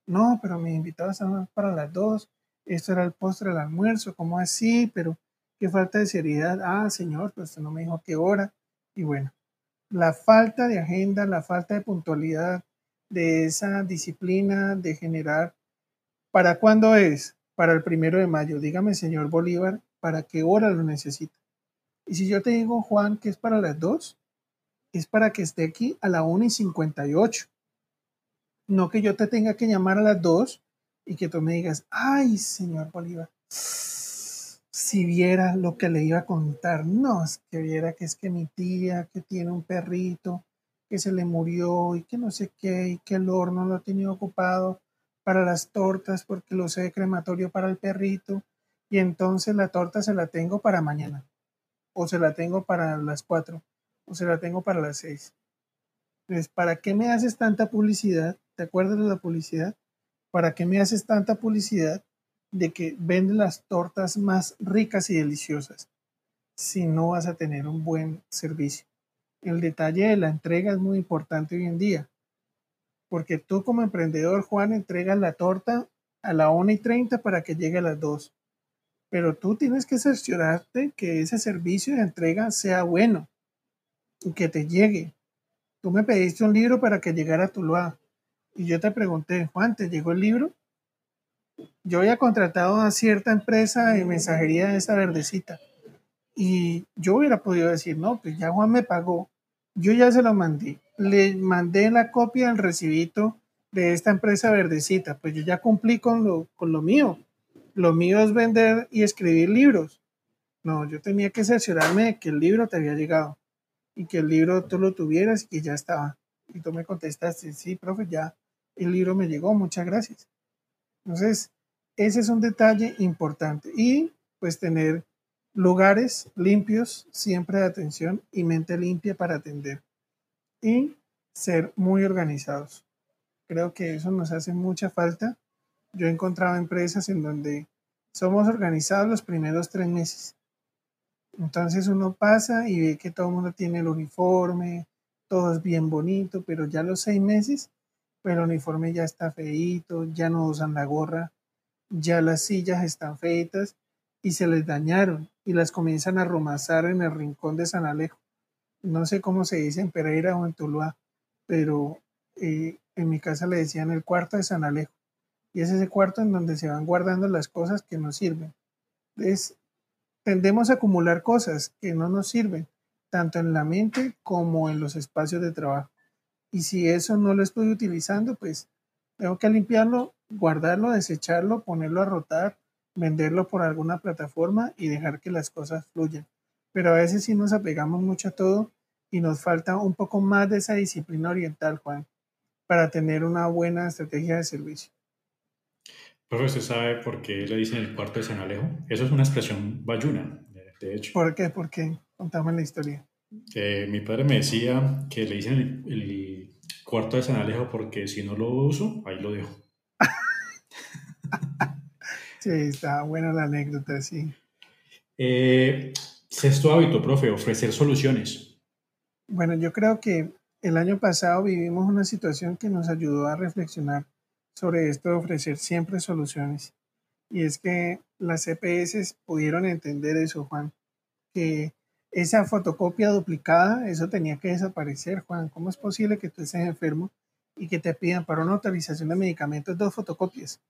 No, pero me invitabas para las dos. Esto era el postre del almuerzo, ¿cómo así? Pero qué falta de seriedad. Ah, señor, pues no me dijo qué hora. Y bueno, la falta de agenda, la falta de puntualidad, de esa disciplina de generar. ¿Para cuándo es? Para el primero de mayo. Dígame, señor Bolívar, ¿para qué hora lo necesita? Y si yo te digo, Juan, que es para las 2, es para que esté aquí a la 1 y 58. No que yo te tenga que llamar a las 2 y que tú me digas, ay, señor Bolívar, si viera lo que le iba a contar. No, que viera que es que mi tía, que tiene un perrito, que se le murió y que no sé qué, y que el horno lo ha tenido ocupado para las tortas porque lo sé de crematorio para el perrito, y entonces la torta se la tengo para mañana, o se la tengo para las cuatro, o se la tengo para las seis. Entonces, ¿para qué me haces tanta publicidad? ¿Te acuerdas de la publicidad? ¿Para qué me haces tanta publicidad de que vende las tortas más ricas y deliciosas si no vas a tener un buen servicio? El detalle de la entrega es muy importante hoy en día. Porque tú como emprendedor, Juan, entregas la torta a la 1 y 30 para que llegue a las 2. Pero tú tienes que cerciorarte que ese servicio de entrega sea bueno y que te llegue. Tú me pediste un libro para que llegara a Tuluá. Y yo te pregunté, Juan, ¿te llegó el libro? Yo había contratado a cierta empresa de mensajería de esa verdecita. Y yo hubiera podido decir, no, pues ya Juan me pagó. Yo ya se lo mandé. Le mandé la copia del recibito de esta empresa verdecita. Pues yo ya cumplí con lo, con lo mío. Lo mío es vender y escribir libros. No, yo tenía que cerciorarme de que el libro te había llegado y que el libro tú lo tuvieras y que ya estaba. Y tú me contestaste, sí, profe, ya el libro me llegó, muchas gracias. Entonces, ese es un detalle importante. Y pues tener lugares limpios, siempre de atención y mente limpia para atender. Y ser muy organizados. Creo que eso nos hace mucha falta. Yo he encontrado empresas en donde somos organizados los primeros tres meses. Entonces uno pasa y ve que todo el mundo tiene el uniforme, todo es bien bonito, pero ya los seis meses pero el uniforme ya está feito, ya no usan la gorra, ya las sillas están feitas y se les dañaron y las comienzan a romazar en el rincón de San Alejo. No sé cómo se dice en Pereira o en Tuluá, pero eh, en mi casa le decían el cuarto de San Alejo. Y es ese cuarto en donde se van guardando las cosas que nos sirven. Es, tendemos a acumular cosas que no nos sirven, tanto en la mente como en los espacios de trabajo. Y si eso no lo estoy utilizando, pues tengo que limpiarlo, guardarlo, desecharlo, ponerlo a rotar, venderlo por alguna plataforma y dejar que las cosas fluyan. Pero a veces sí nos apegamos mucho a todo y nos falta un poco más de esa disciplina oriental, Juan, para tener una buena estrategia de servicio. Pero ¿usted sabe por qué le dicen el cuarto de San Alejo? Eso es una expresión bayuna, de hecho. ¿Por qué? ¿Por qué? Contame la historia. Eh, mi padre me decía que le dicen el, cuarto de San Alejo porque si no lo uso, ahí lo dejo. Sí, está buena la anécdota, sí. Eh, sexto hábito, profe, ofrecer soluciones. Bueno, yo creo que el año pasado vivimos una situación que nos ayudó a reflexionar sobre esto de ofrecer siempre soluciones. Y es que las EPS pudieron entender eso, Juan, que esa fotocopia duplicada, eso tenía que desaparecer, Juan. ¿Cómo es posible que tú estés enfermo y que te pidan para una autorización de medicamentos dos fotocopias?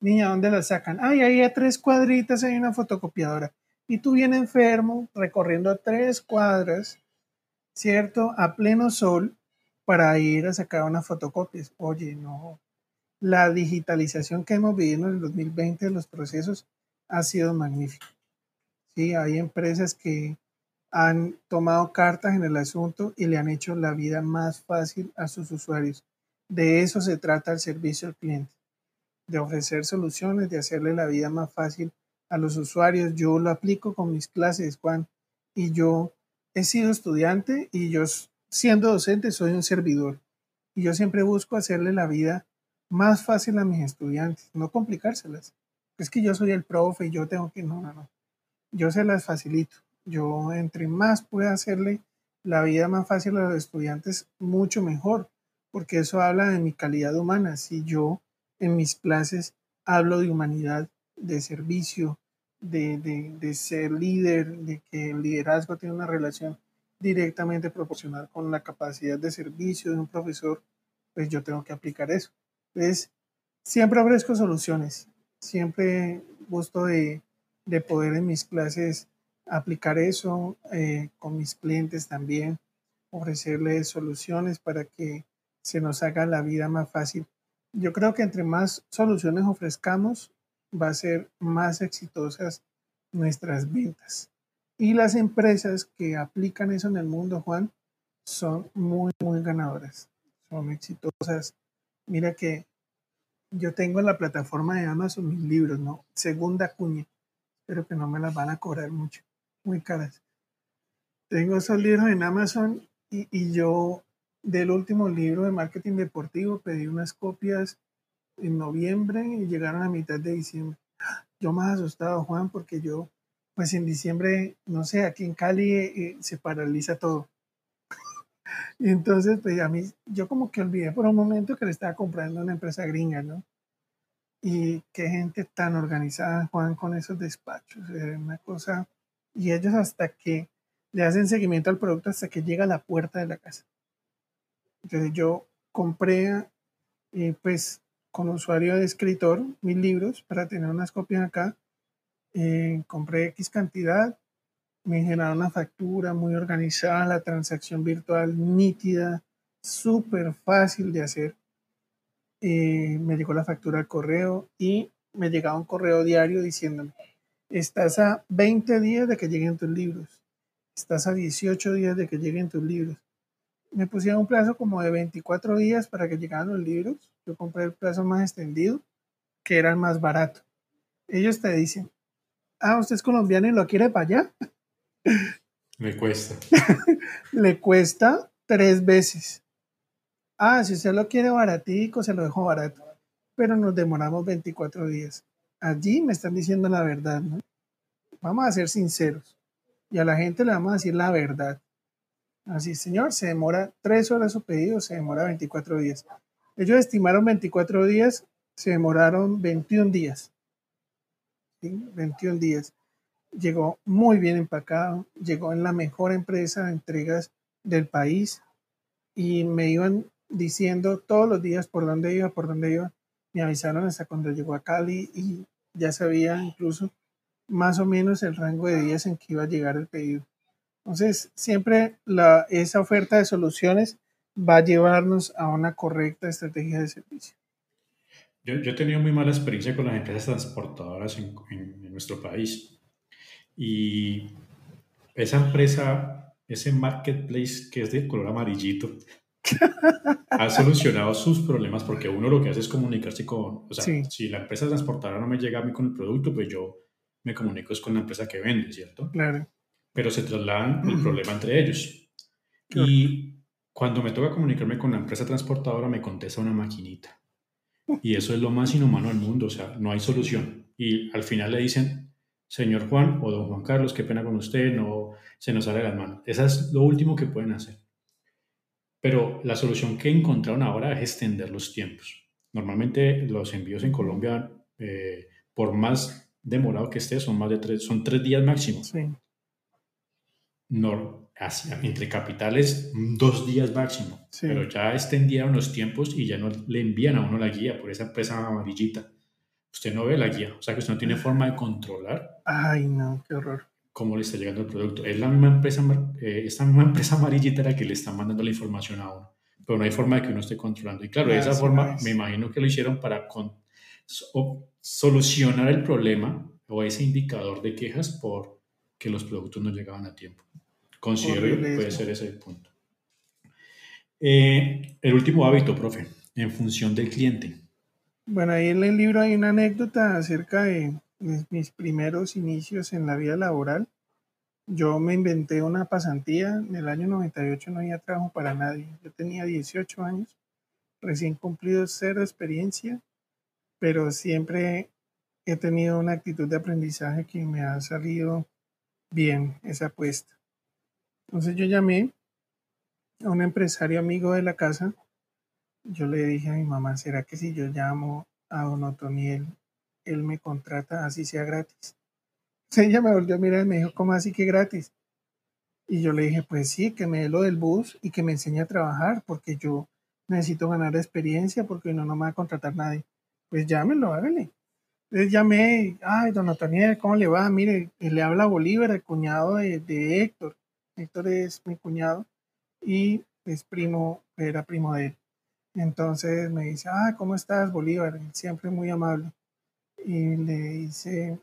Niña, ¿dónde las sacan? Ay, ahí a tres cuadritas hay una fotocopiadora. Y tú bien enfermo, recorriendo a tres cuadras, ¿cierto? A pleno sol para ir a sacar unas fotocopias. Oye, no. La digitalización que hemos vivido en el 2020 de los procesos ha sido magnífica. Sí, hay empresas que han tomado cartas en el asunto y le han hecho la vida más fácil a sus usuarios. De eso se trata el servicio al cliente, de ofrecer soluciones, de hacerle la vida más fácil a los usuarios. Yo lo aplico con mis clases, Juan, y yo he sido estudiante y yo siendo docente soy un servidor. Y yo siempre busco hacerle la vida más fácil a mis estudiantes, no complicárselas. Es que yo soy el profe y yo tengo que, no, no, no. Yo se las facilito yo entre más pueda hacerle la vida más fácil a los estudiantes, mucho mejor, porque eso habla de mi calidad humana. Si yo en mis clases hablo de humanidad, de servicio, de, de, ser líder, de que el liderazgo tiene una relación directamente proporcional con la capacidad de servicio de un profesor, pues yo tengo que aplicar eso. Entonces, siempre ofrezco soluciones, siempre gusto de, de poder en mis clases aplicar eso eh, con mis clientes también, ofrecerles soluciones para que se nos haga la vida más fácil. Yo creo que entre más soluciones ofrezcamos, va a ser más exitosas nuestras ventas. Y las empresas que aplican eso en el mundo, Juan, son muy, muy ganadoras, son exitosas. Mira que yo tengo en la plataforma de Amazon mis libros, ¿no? Segunda cuña. Espero que no me las van a cobrar mucho muy caras. Tengo esos libros en Amazon y, yo del último libro de marketing deportivo pedí unas copias en noviembre y llegaron a mitad de diciembre. Yo más asustado, Juan, porque yo, pues en diciembre, no sé, aquí en Cali eh, se paraliza todo. y entonces, pues a mí, yo como que olvidé por un momento que le estaba comprando una empresa gringa, ¿no? Y qué gente tan organizada, Juan, con esos despachos. una cosa y ellos hasta que le hacen seguimiento al producto hasta que llega a la puerta de la casa. Entonces yo compré, eh, pues con usuario de escritor, mis libros para tener unas copias acá. Eh, compré X cantidad, me generaron una factura muy organizada, la transacción virtual nítida, súper fácil de hacer. Eh, me llegó la factura al correo y me llegaba un correo diario diciéndome, Estás a 20 días de que lleguen tus libros. Estás a 18 días de que lleguen tus libros. Me pusieron un plazo como de 24 días para que llegaran los libros. Yo compré el plazo más extendido, que era el más barato. Ellos te dicen, ah, usted es colombiano y lo quiere para allá. Me cuesta. Le cuesta tres veces. Ah, si usted lo quiere baratico, se lo dejo barato. Pero nos demoramos 24 días allí me están diciendo la verdad, ¿no? Vamos a ser sinceros y a la gente le vamos a decir la verdad. Así, señor, se demora tres horas su pedido, se demora 24 días. Ellos estimaron 24 días, se demoraron 21 días. 21 días. Llegó muy bien empacado, llegó en la mejor empresa de entregas del país y me iban diciendo todos los días por dónde iba, por dónde iba. Me avisaron hasta cuando llegó a Cali y ya sabía incluso más o menos el rango de días en que iba a llegar el pedido. Entonces, siempre la, esa oferta de soluciones va a llevarnos a una correcta estrategia de servicio. Yo, yo he tenido muy mala experiencia con las empresas transportadoras en, en, nuestro país. Y esa empresa, ese marketplace que es de color amarillito, ha solucionado sus problemas porque uno lo que hace es comunicarse con, o sea, si la empresa transportadora no me llega a mí con el producto, pues yo me comunico con la empresa que vende, ¿cierto? Claro. Pero se trasladan el problema entre ellos. Y cuando me toca comunicarme con la empresa transportadora, me contesta una maquinita. Y eso es lo más inhumano del mundo, o sea, no hay solución. Y al final le dicen, señor Juan o don Juan Carlos, qué pena con usted, no se nos sale las manos. Eso es lo último que pueden hacer. Pero la solución que encontraron ahora es extender los tiempos. Normalmente los envíos en Colombia, eh, por más demorado que esté, son más de tres, son tres días máximo. Sí. No, entre capitales dos días máximo, pero ya extendieron los tiempos y ya no le envían a uno la guía por esa empresa amarillita. Usted no ve la guía, o sea que usted no tiene forma de controlar. Ay, no, qué horror. Cómo le está llegando el producto. Es la misma empresa, eh, esta misma empresa amarillita la que le está mandando la información a uno, pero no hay forma de que uno esté controlando. Y claro, de esa forma me imagino que lo hicieron para con, solucionar el problema o ese indicador de quejas por que los productos no llegaban a tiempo. Considero que puede ser ese el punto. Eh, el último hábito, profe, en función del cliente. Bueno, ahí en el libro hay una anécdota acerca de mis primeros inicios en la vida laboral. Yo me inventé una pasantía. En el año 98 no había trabajo para nadie. Yo tenía 18 años, recién cumplido cero experiencia, pero siempre he tenido una actitud de aprendizaje que me ha salido bien esa apuesta. Entonces yo llamé a un empresario amigo de la casa. Yo le dije a mi mamá, ¿será que si yo llamo a don Otoniel, él me contrata así sea gratis? Entonces ella me volvió a mirar y me dijo, ¿cómo así que gratis? Y yo le dije, pues sí, que me dé lo del bus y que me enseñe a trabajar, porque yo necesito ganar experiencia, porque no, no me va a contratar nadie. Pues llámelo, hágale. Entonces llamé, ay, don Otoniel, ¿cómo le va? Mire, le habla Bolívar, el cuñado de, de Héctor. Héctor es mi cuñado y es primo, era primo de él. Entonces me dice, ah, ¿cómo estás, Bolívar? Siempre muy amable. Y le dice,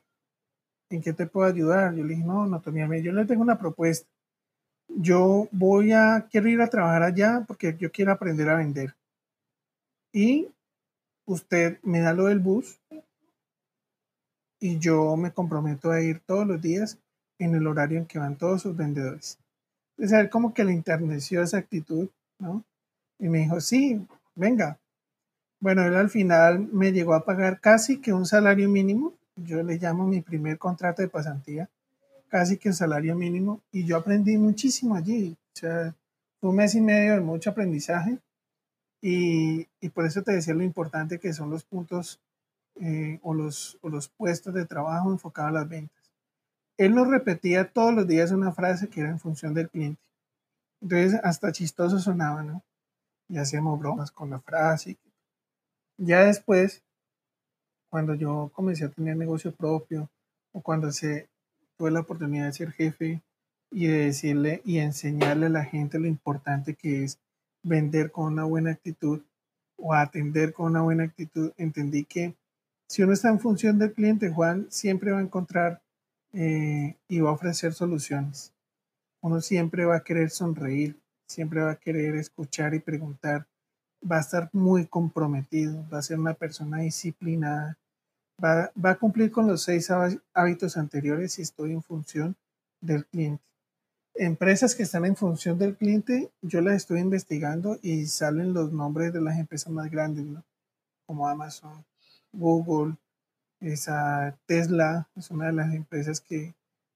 ¿en qué te puedo ayudar? Yo le dije, no, no, Tommy, yo le tengo una propuesta. Yo voy a, quiero ir a trabajar allá porque yo quiero aprender a vender. Y usted me da lo del bus y yo me comprometo a ir todos los días en el horario en que van todos sus vendedores de saber como que le interneció esa actitud, ¿no? Y me dijo, sí, venga. Bueno, él al final me llegó a pagar casi que un salario mínimo. Yo le llamo mi primer contrato de pasantía, casi que un salario mínimo. Y yo aprendí muchísimo allí. O sea, un mes y medio de mucho aprendizaje. Y, y por eso te decía lo importante que son los puntos eh, o, los, o los puestos de trabajo enfocados a las ventas él nos repetía todos los días una frase que era en función del cliente. Entonces, hasta chistoso sonaba, ¿no? Y hacíamos bromas con la frase. Ya después, cuando yo comencé a tener negocio propio, o cuando se, tuve la oportunidad de ser jefe y de decirle y enseñarle a la gente lo importante que es vender con una buena actitud o atender con una buena actitud, entendí que si uno está en función del cliente, Juan siempre va a encontrar eh, y va a ofrecer soluciones. Uno siempre va a querer sonreír, siempre va a querer escuchar y preguntar, va a estar muy comprometido, va a ser una persona disciplinada, va, va a cumplir con los seis hábitos anteriores si estoy en función del cliente. Empresas que están en función del cliente, yo las estoy investigando y salen los nombres de las empresas más grandes, ¿no? como Amazon, Google, esa Tesla es una de las empresas que,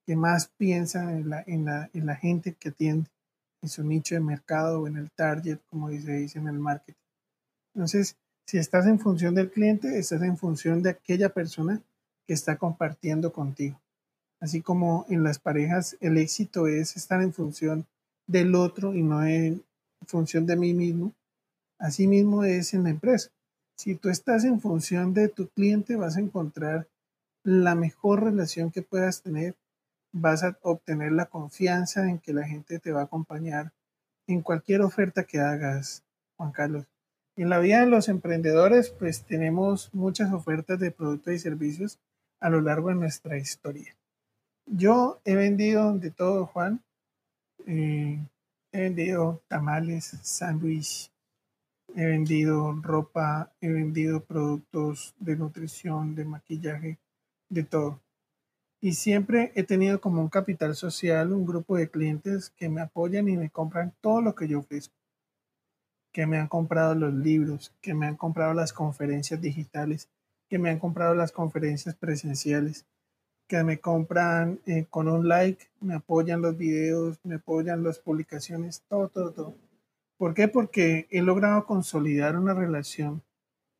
más piensa en la, en, la, en la gente que atiende, en su nicho de mercado o en el target, como se dice en el marketing. Entonces, si estás en función del cliente, estás en función de aquella persona que está compartiendo contigo. Así como en las parejas el éxito es estar en función del otro y no en función de mí mismo, así mismo es en la empresa. Si tú estás en función de tu cliente, vas a encontrar la mejor relación que puedas tener, vas a obtener la confianza en que la gente te va a acompañar en cualquier oferta que hagas, Juan Carlos. En la vida de los emprendedores, pues tenemos muchas ofertas de productos y servicios a lo largo de nuestra historia. Yo he vendido de todo, Juan. Eh, he vendido tamales, sándwich, he vendido ropa, he vendido productos de nutrición, de maquillaje, de todo. Y siempre he tenido como un capital social, un grupo de clientes que me apoyan y me compran todo lo que yo ofrezco que me han comprado los libros, que me han comprado las conferencias digitales, que me han comprado las conferencias presenciales, que me compran eh, con un like, me apoyan los videos, me apoyan las publicaciones, todo, todo, todo. ¿Por qué? Porque he logrado consolidar una relación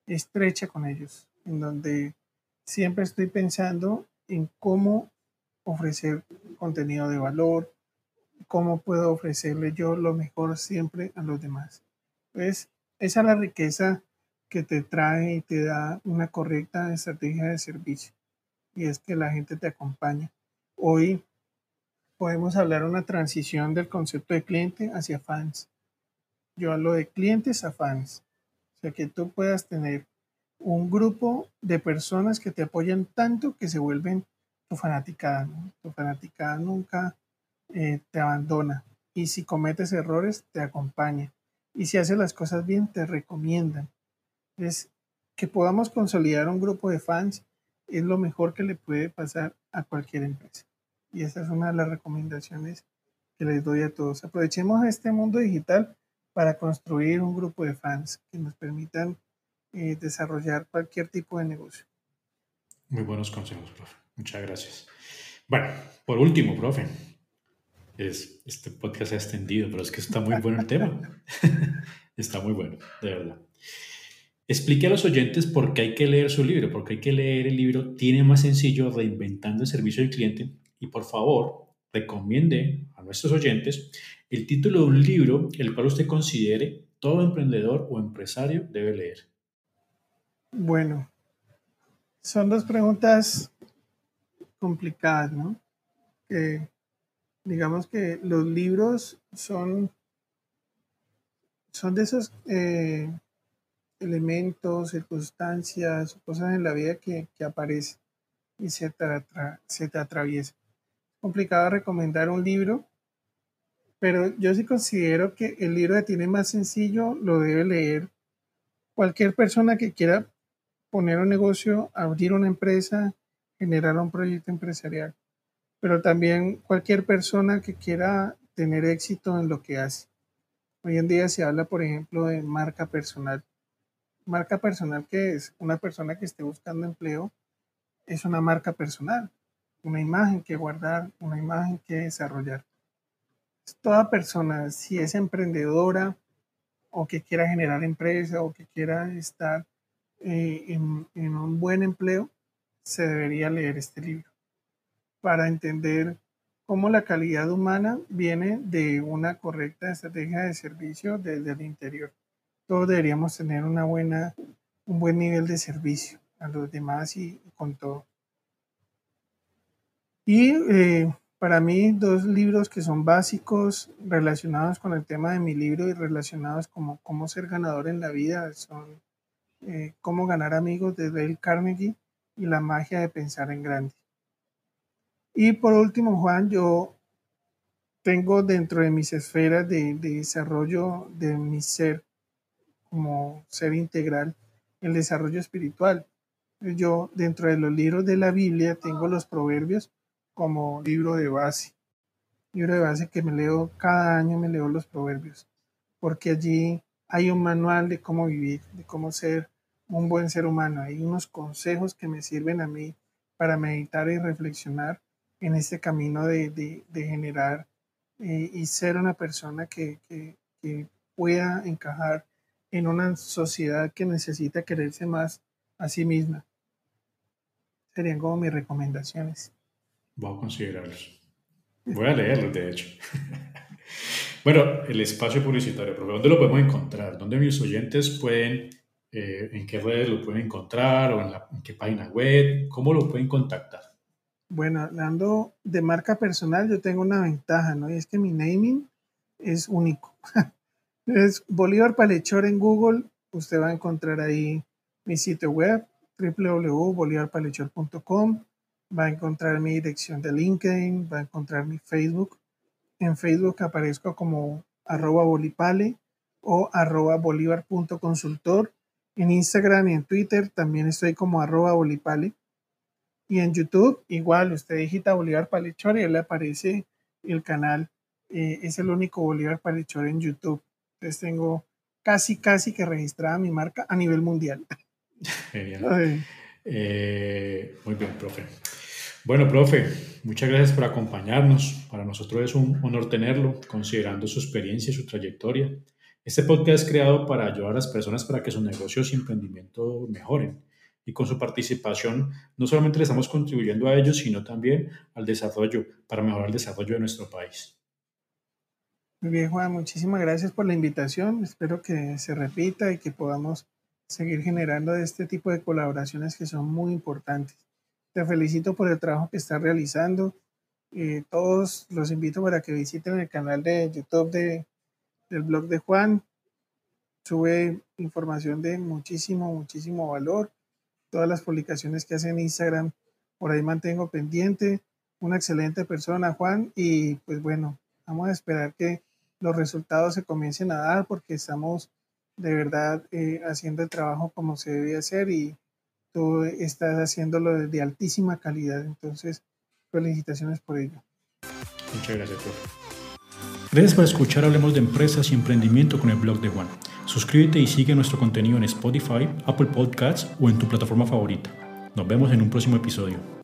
estrecha con ellos, en donde siempre estoy pensando en cómo ofrecer contenido de valor, cómo puedo ofrecerle yo lo mejor siempre a los demás. Pues esa es la riqueza que te trae y te da una correcta estrategia de servicio. Y es que la gente te acompaña. Hoy podemos hablar de una transición del concepto de cliente hacia fans. Yo hablo de clientes a fans. O sea, que tú puedas tener un grupo de personas que te apoyan tanto que se vuelven tu fanaticada. Tu fanaticada nunca eh, te abandona. Y si cometes errores, te acompaña y si hace las cosas bien, te recomiendan. Es que podamos consolidar un grupo de fans es lo mejor que le puede pasar a cualquier empresa. Y esa es una de las recomendaciones que les doy a todos. Aprovechemos este mundo digital para construir un grupo de fans que nos permitan eh, desarrollar cualquier tipo de negocio. Muy buenos consejos, profe. Muchas gracias. Bueno, por último, profe, es, este podcast se ha extendido, pero es que está muy bueno el tema. está muy bueno, de verdad. Explique a los oyentes por qué hay que leer su libro, por qué hay que leer el libro Tiene más sencillo reinventando el servicio del cliente y por favor recomiende a nuestros oyentes el título de un libro el cual usted considere todo emprendedor o empresario debe leer. Bueno, son dos preguntas complicadas, ¿no? Que digamos que los libros son, son de esos eh, elementos, circunstancias, cosas en la vida que, aparecen y se te, se te complicado recomendar un libro, pero yo sí considero que el libro que tiene más sencillo lo debe leer cualquier persona que quiera poner un negocio, abrir una empresa, generar un proyecto empresarial pero también cualquier persona que quiera tener éxito en lo que hace. Hoy en día se habla, por ejemplo, de marca personal. Marca personal que es una persona que esté buscando empleo, es una marca personal, una imagen que guardar, una imagen que desarrollar. Toda persona, si es emprendedora o que quiera generar empresa o que quiera estar eh, en un buen empleo, se debería leer este libro para entender cómo la calidad humana viene de una correcta estrategia de servicio desde el interior. Todos deberíamos tener una buena, un buen nivel de servicio a los demás y con todo. Y eh, para mí, dos libros que son básicos relacionados con el tema de mi libro y relacionados como cómo ser ganador en la vida son eh, Cómo ganar amigos de Dale Carnegie y La magia de pensar en grande. Y por último, Juan, yo tengo dentro de mis esferas de, desarrollo de mi ser como ser integral el desarrollo espiritual. Yo dentro de los libros de la Biblia tengo los proverbios como libro de base. Libro de base que me leo cada año, me leo los proverbios, porque allí hay un manual de cómo vivir, de cómo ser un buen ser humano. Hay unos consejos que me sirven a mí para meditar y reflexionar en este camino de, generar eh, y ser una persona que, pueda encajar en una sociedad que necesita quererse más a sí misma. Serían como mis recomendaciones. Voy a considerarlos. Voy a leerlos, de hecho. bueno, el espacio publicitario, ¿dónde lo podemos encontrar? ¿Dónde mis oyentes pueden, eh, en qué redes lo pueden encontrar o en, en qué página web? ¿Cómo lo pueden contactar? Bueno, hablando de marca personal, yo tengo una ventaja, ¿no? Y es que mi naming es único. es Bolívar Palechor en Google. Usted va a encontrar ahí mi sitio web, www.bolivarpalechor.com. Va a encontrar mi dirección de LinkedIn, va a encontrar mi Facebook. En Facebook aparezco como arroba bolipale o arroba bolívar.consultor. En Instagram y en Twitter también estoy como arroba bolipale. Y en YouTube, igual, usted digita Bolívar Palechor y le aparece el canal. Eh, es el único Bolívar Palechor en YouTube. Entonces tengo casi, casi que registrada mi marca a nivel mundial. Genial. Eh, muy bien, profe. Bueno, profe, muchas gracias por acompañarnos. Para nosotros es un honor tenerlo, considerando su experiencia y su trayectoria. Este podcast es creado para ayudar a las personas para que sus negocios y emprendimiento mejoren y con su participación no solamente le estamos contribuyendo a ellos, sino también al desarrollo, para mejorar el desarrollo de nuestro país. Muy bien, Juan, muchísimas gracias por la invitación. Espero que se repita y que podamos seguir generando este tipo de colaboraciones que son muy importantes. Te felicito por el trabajo que estás realizando. Eh, todos los invito para que visiten el canal de YouTube de, del blog de Juan. Sube información de muchísimo, muchísimo valor todas las publicaciones que hace en Instagram, por ahí mantengo pendiente. Una excelente persona, Juan, y pues bueno, vamos a esperar que los resultados se comiencen a dar porque estamos de verdad eh, haciendo el trabajo como se debe hacer y tú estás haciéndolo de altísima calidad. Entonces, felicitaciones por ello. Muchas gracias, profe. Gracias por escuchar Hablemos de Empresas y Emprendimiento con el blog de Juan. Suscríbete y sigue nuestro contenido en Spotify, Apple Podcasts o en tu plataforma favorita. Nos vemos en un próximo episodio.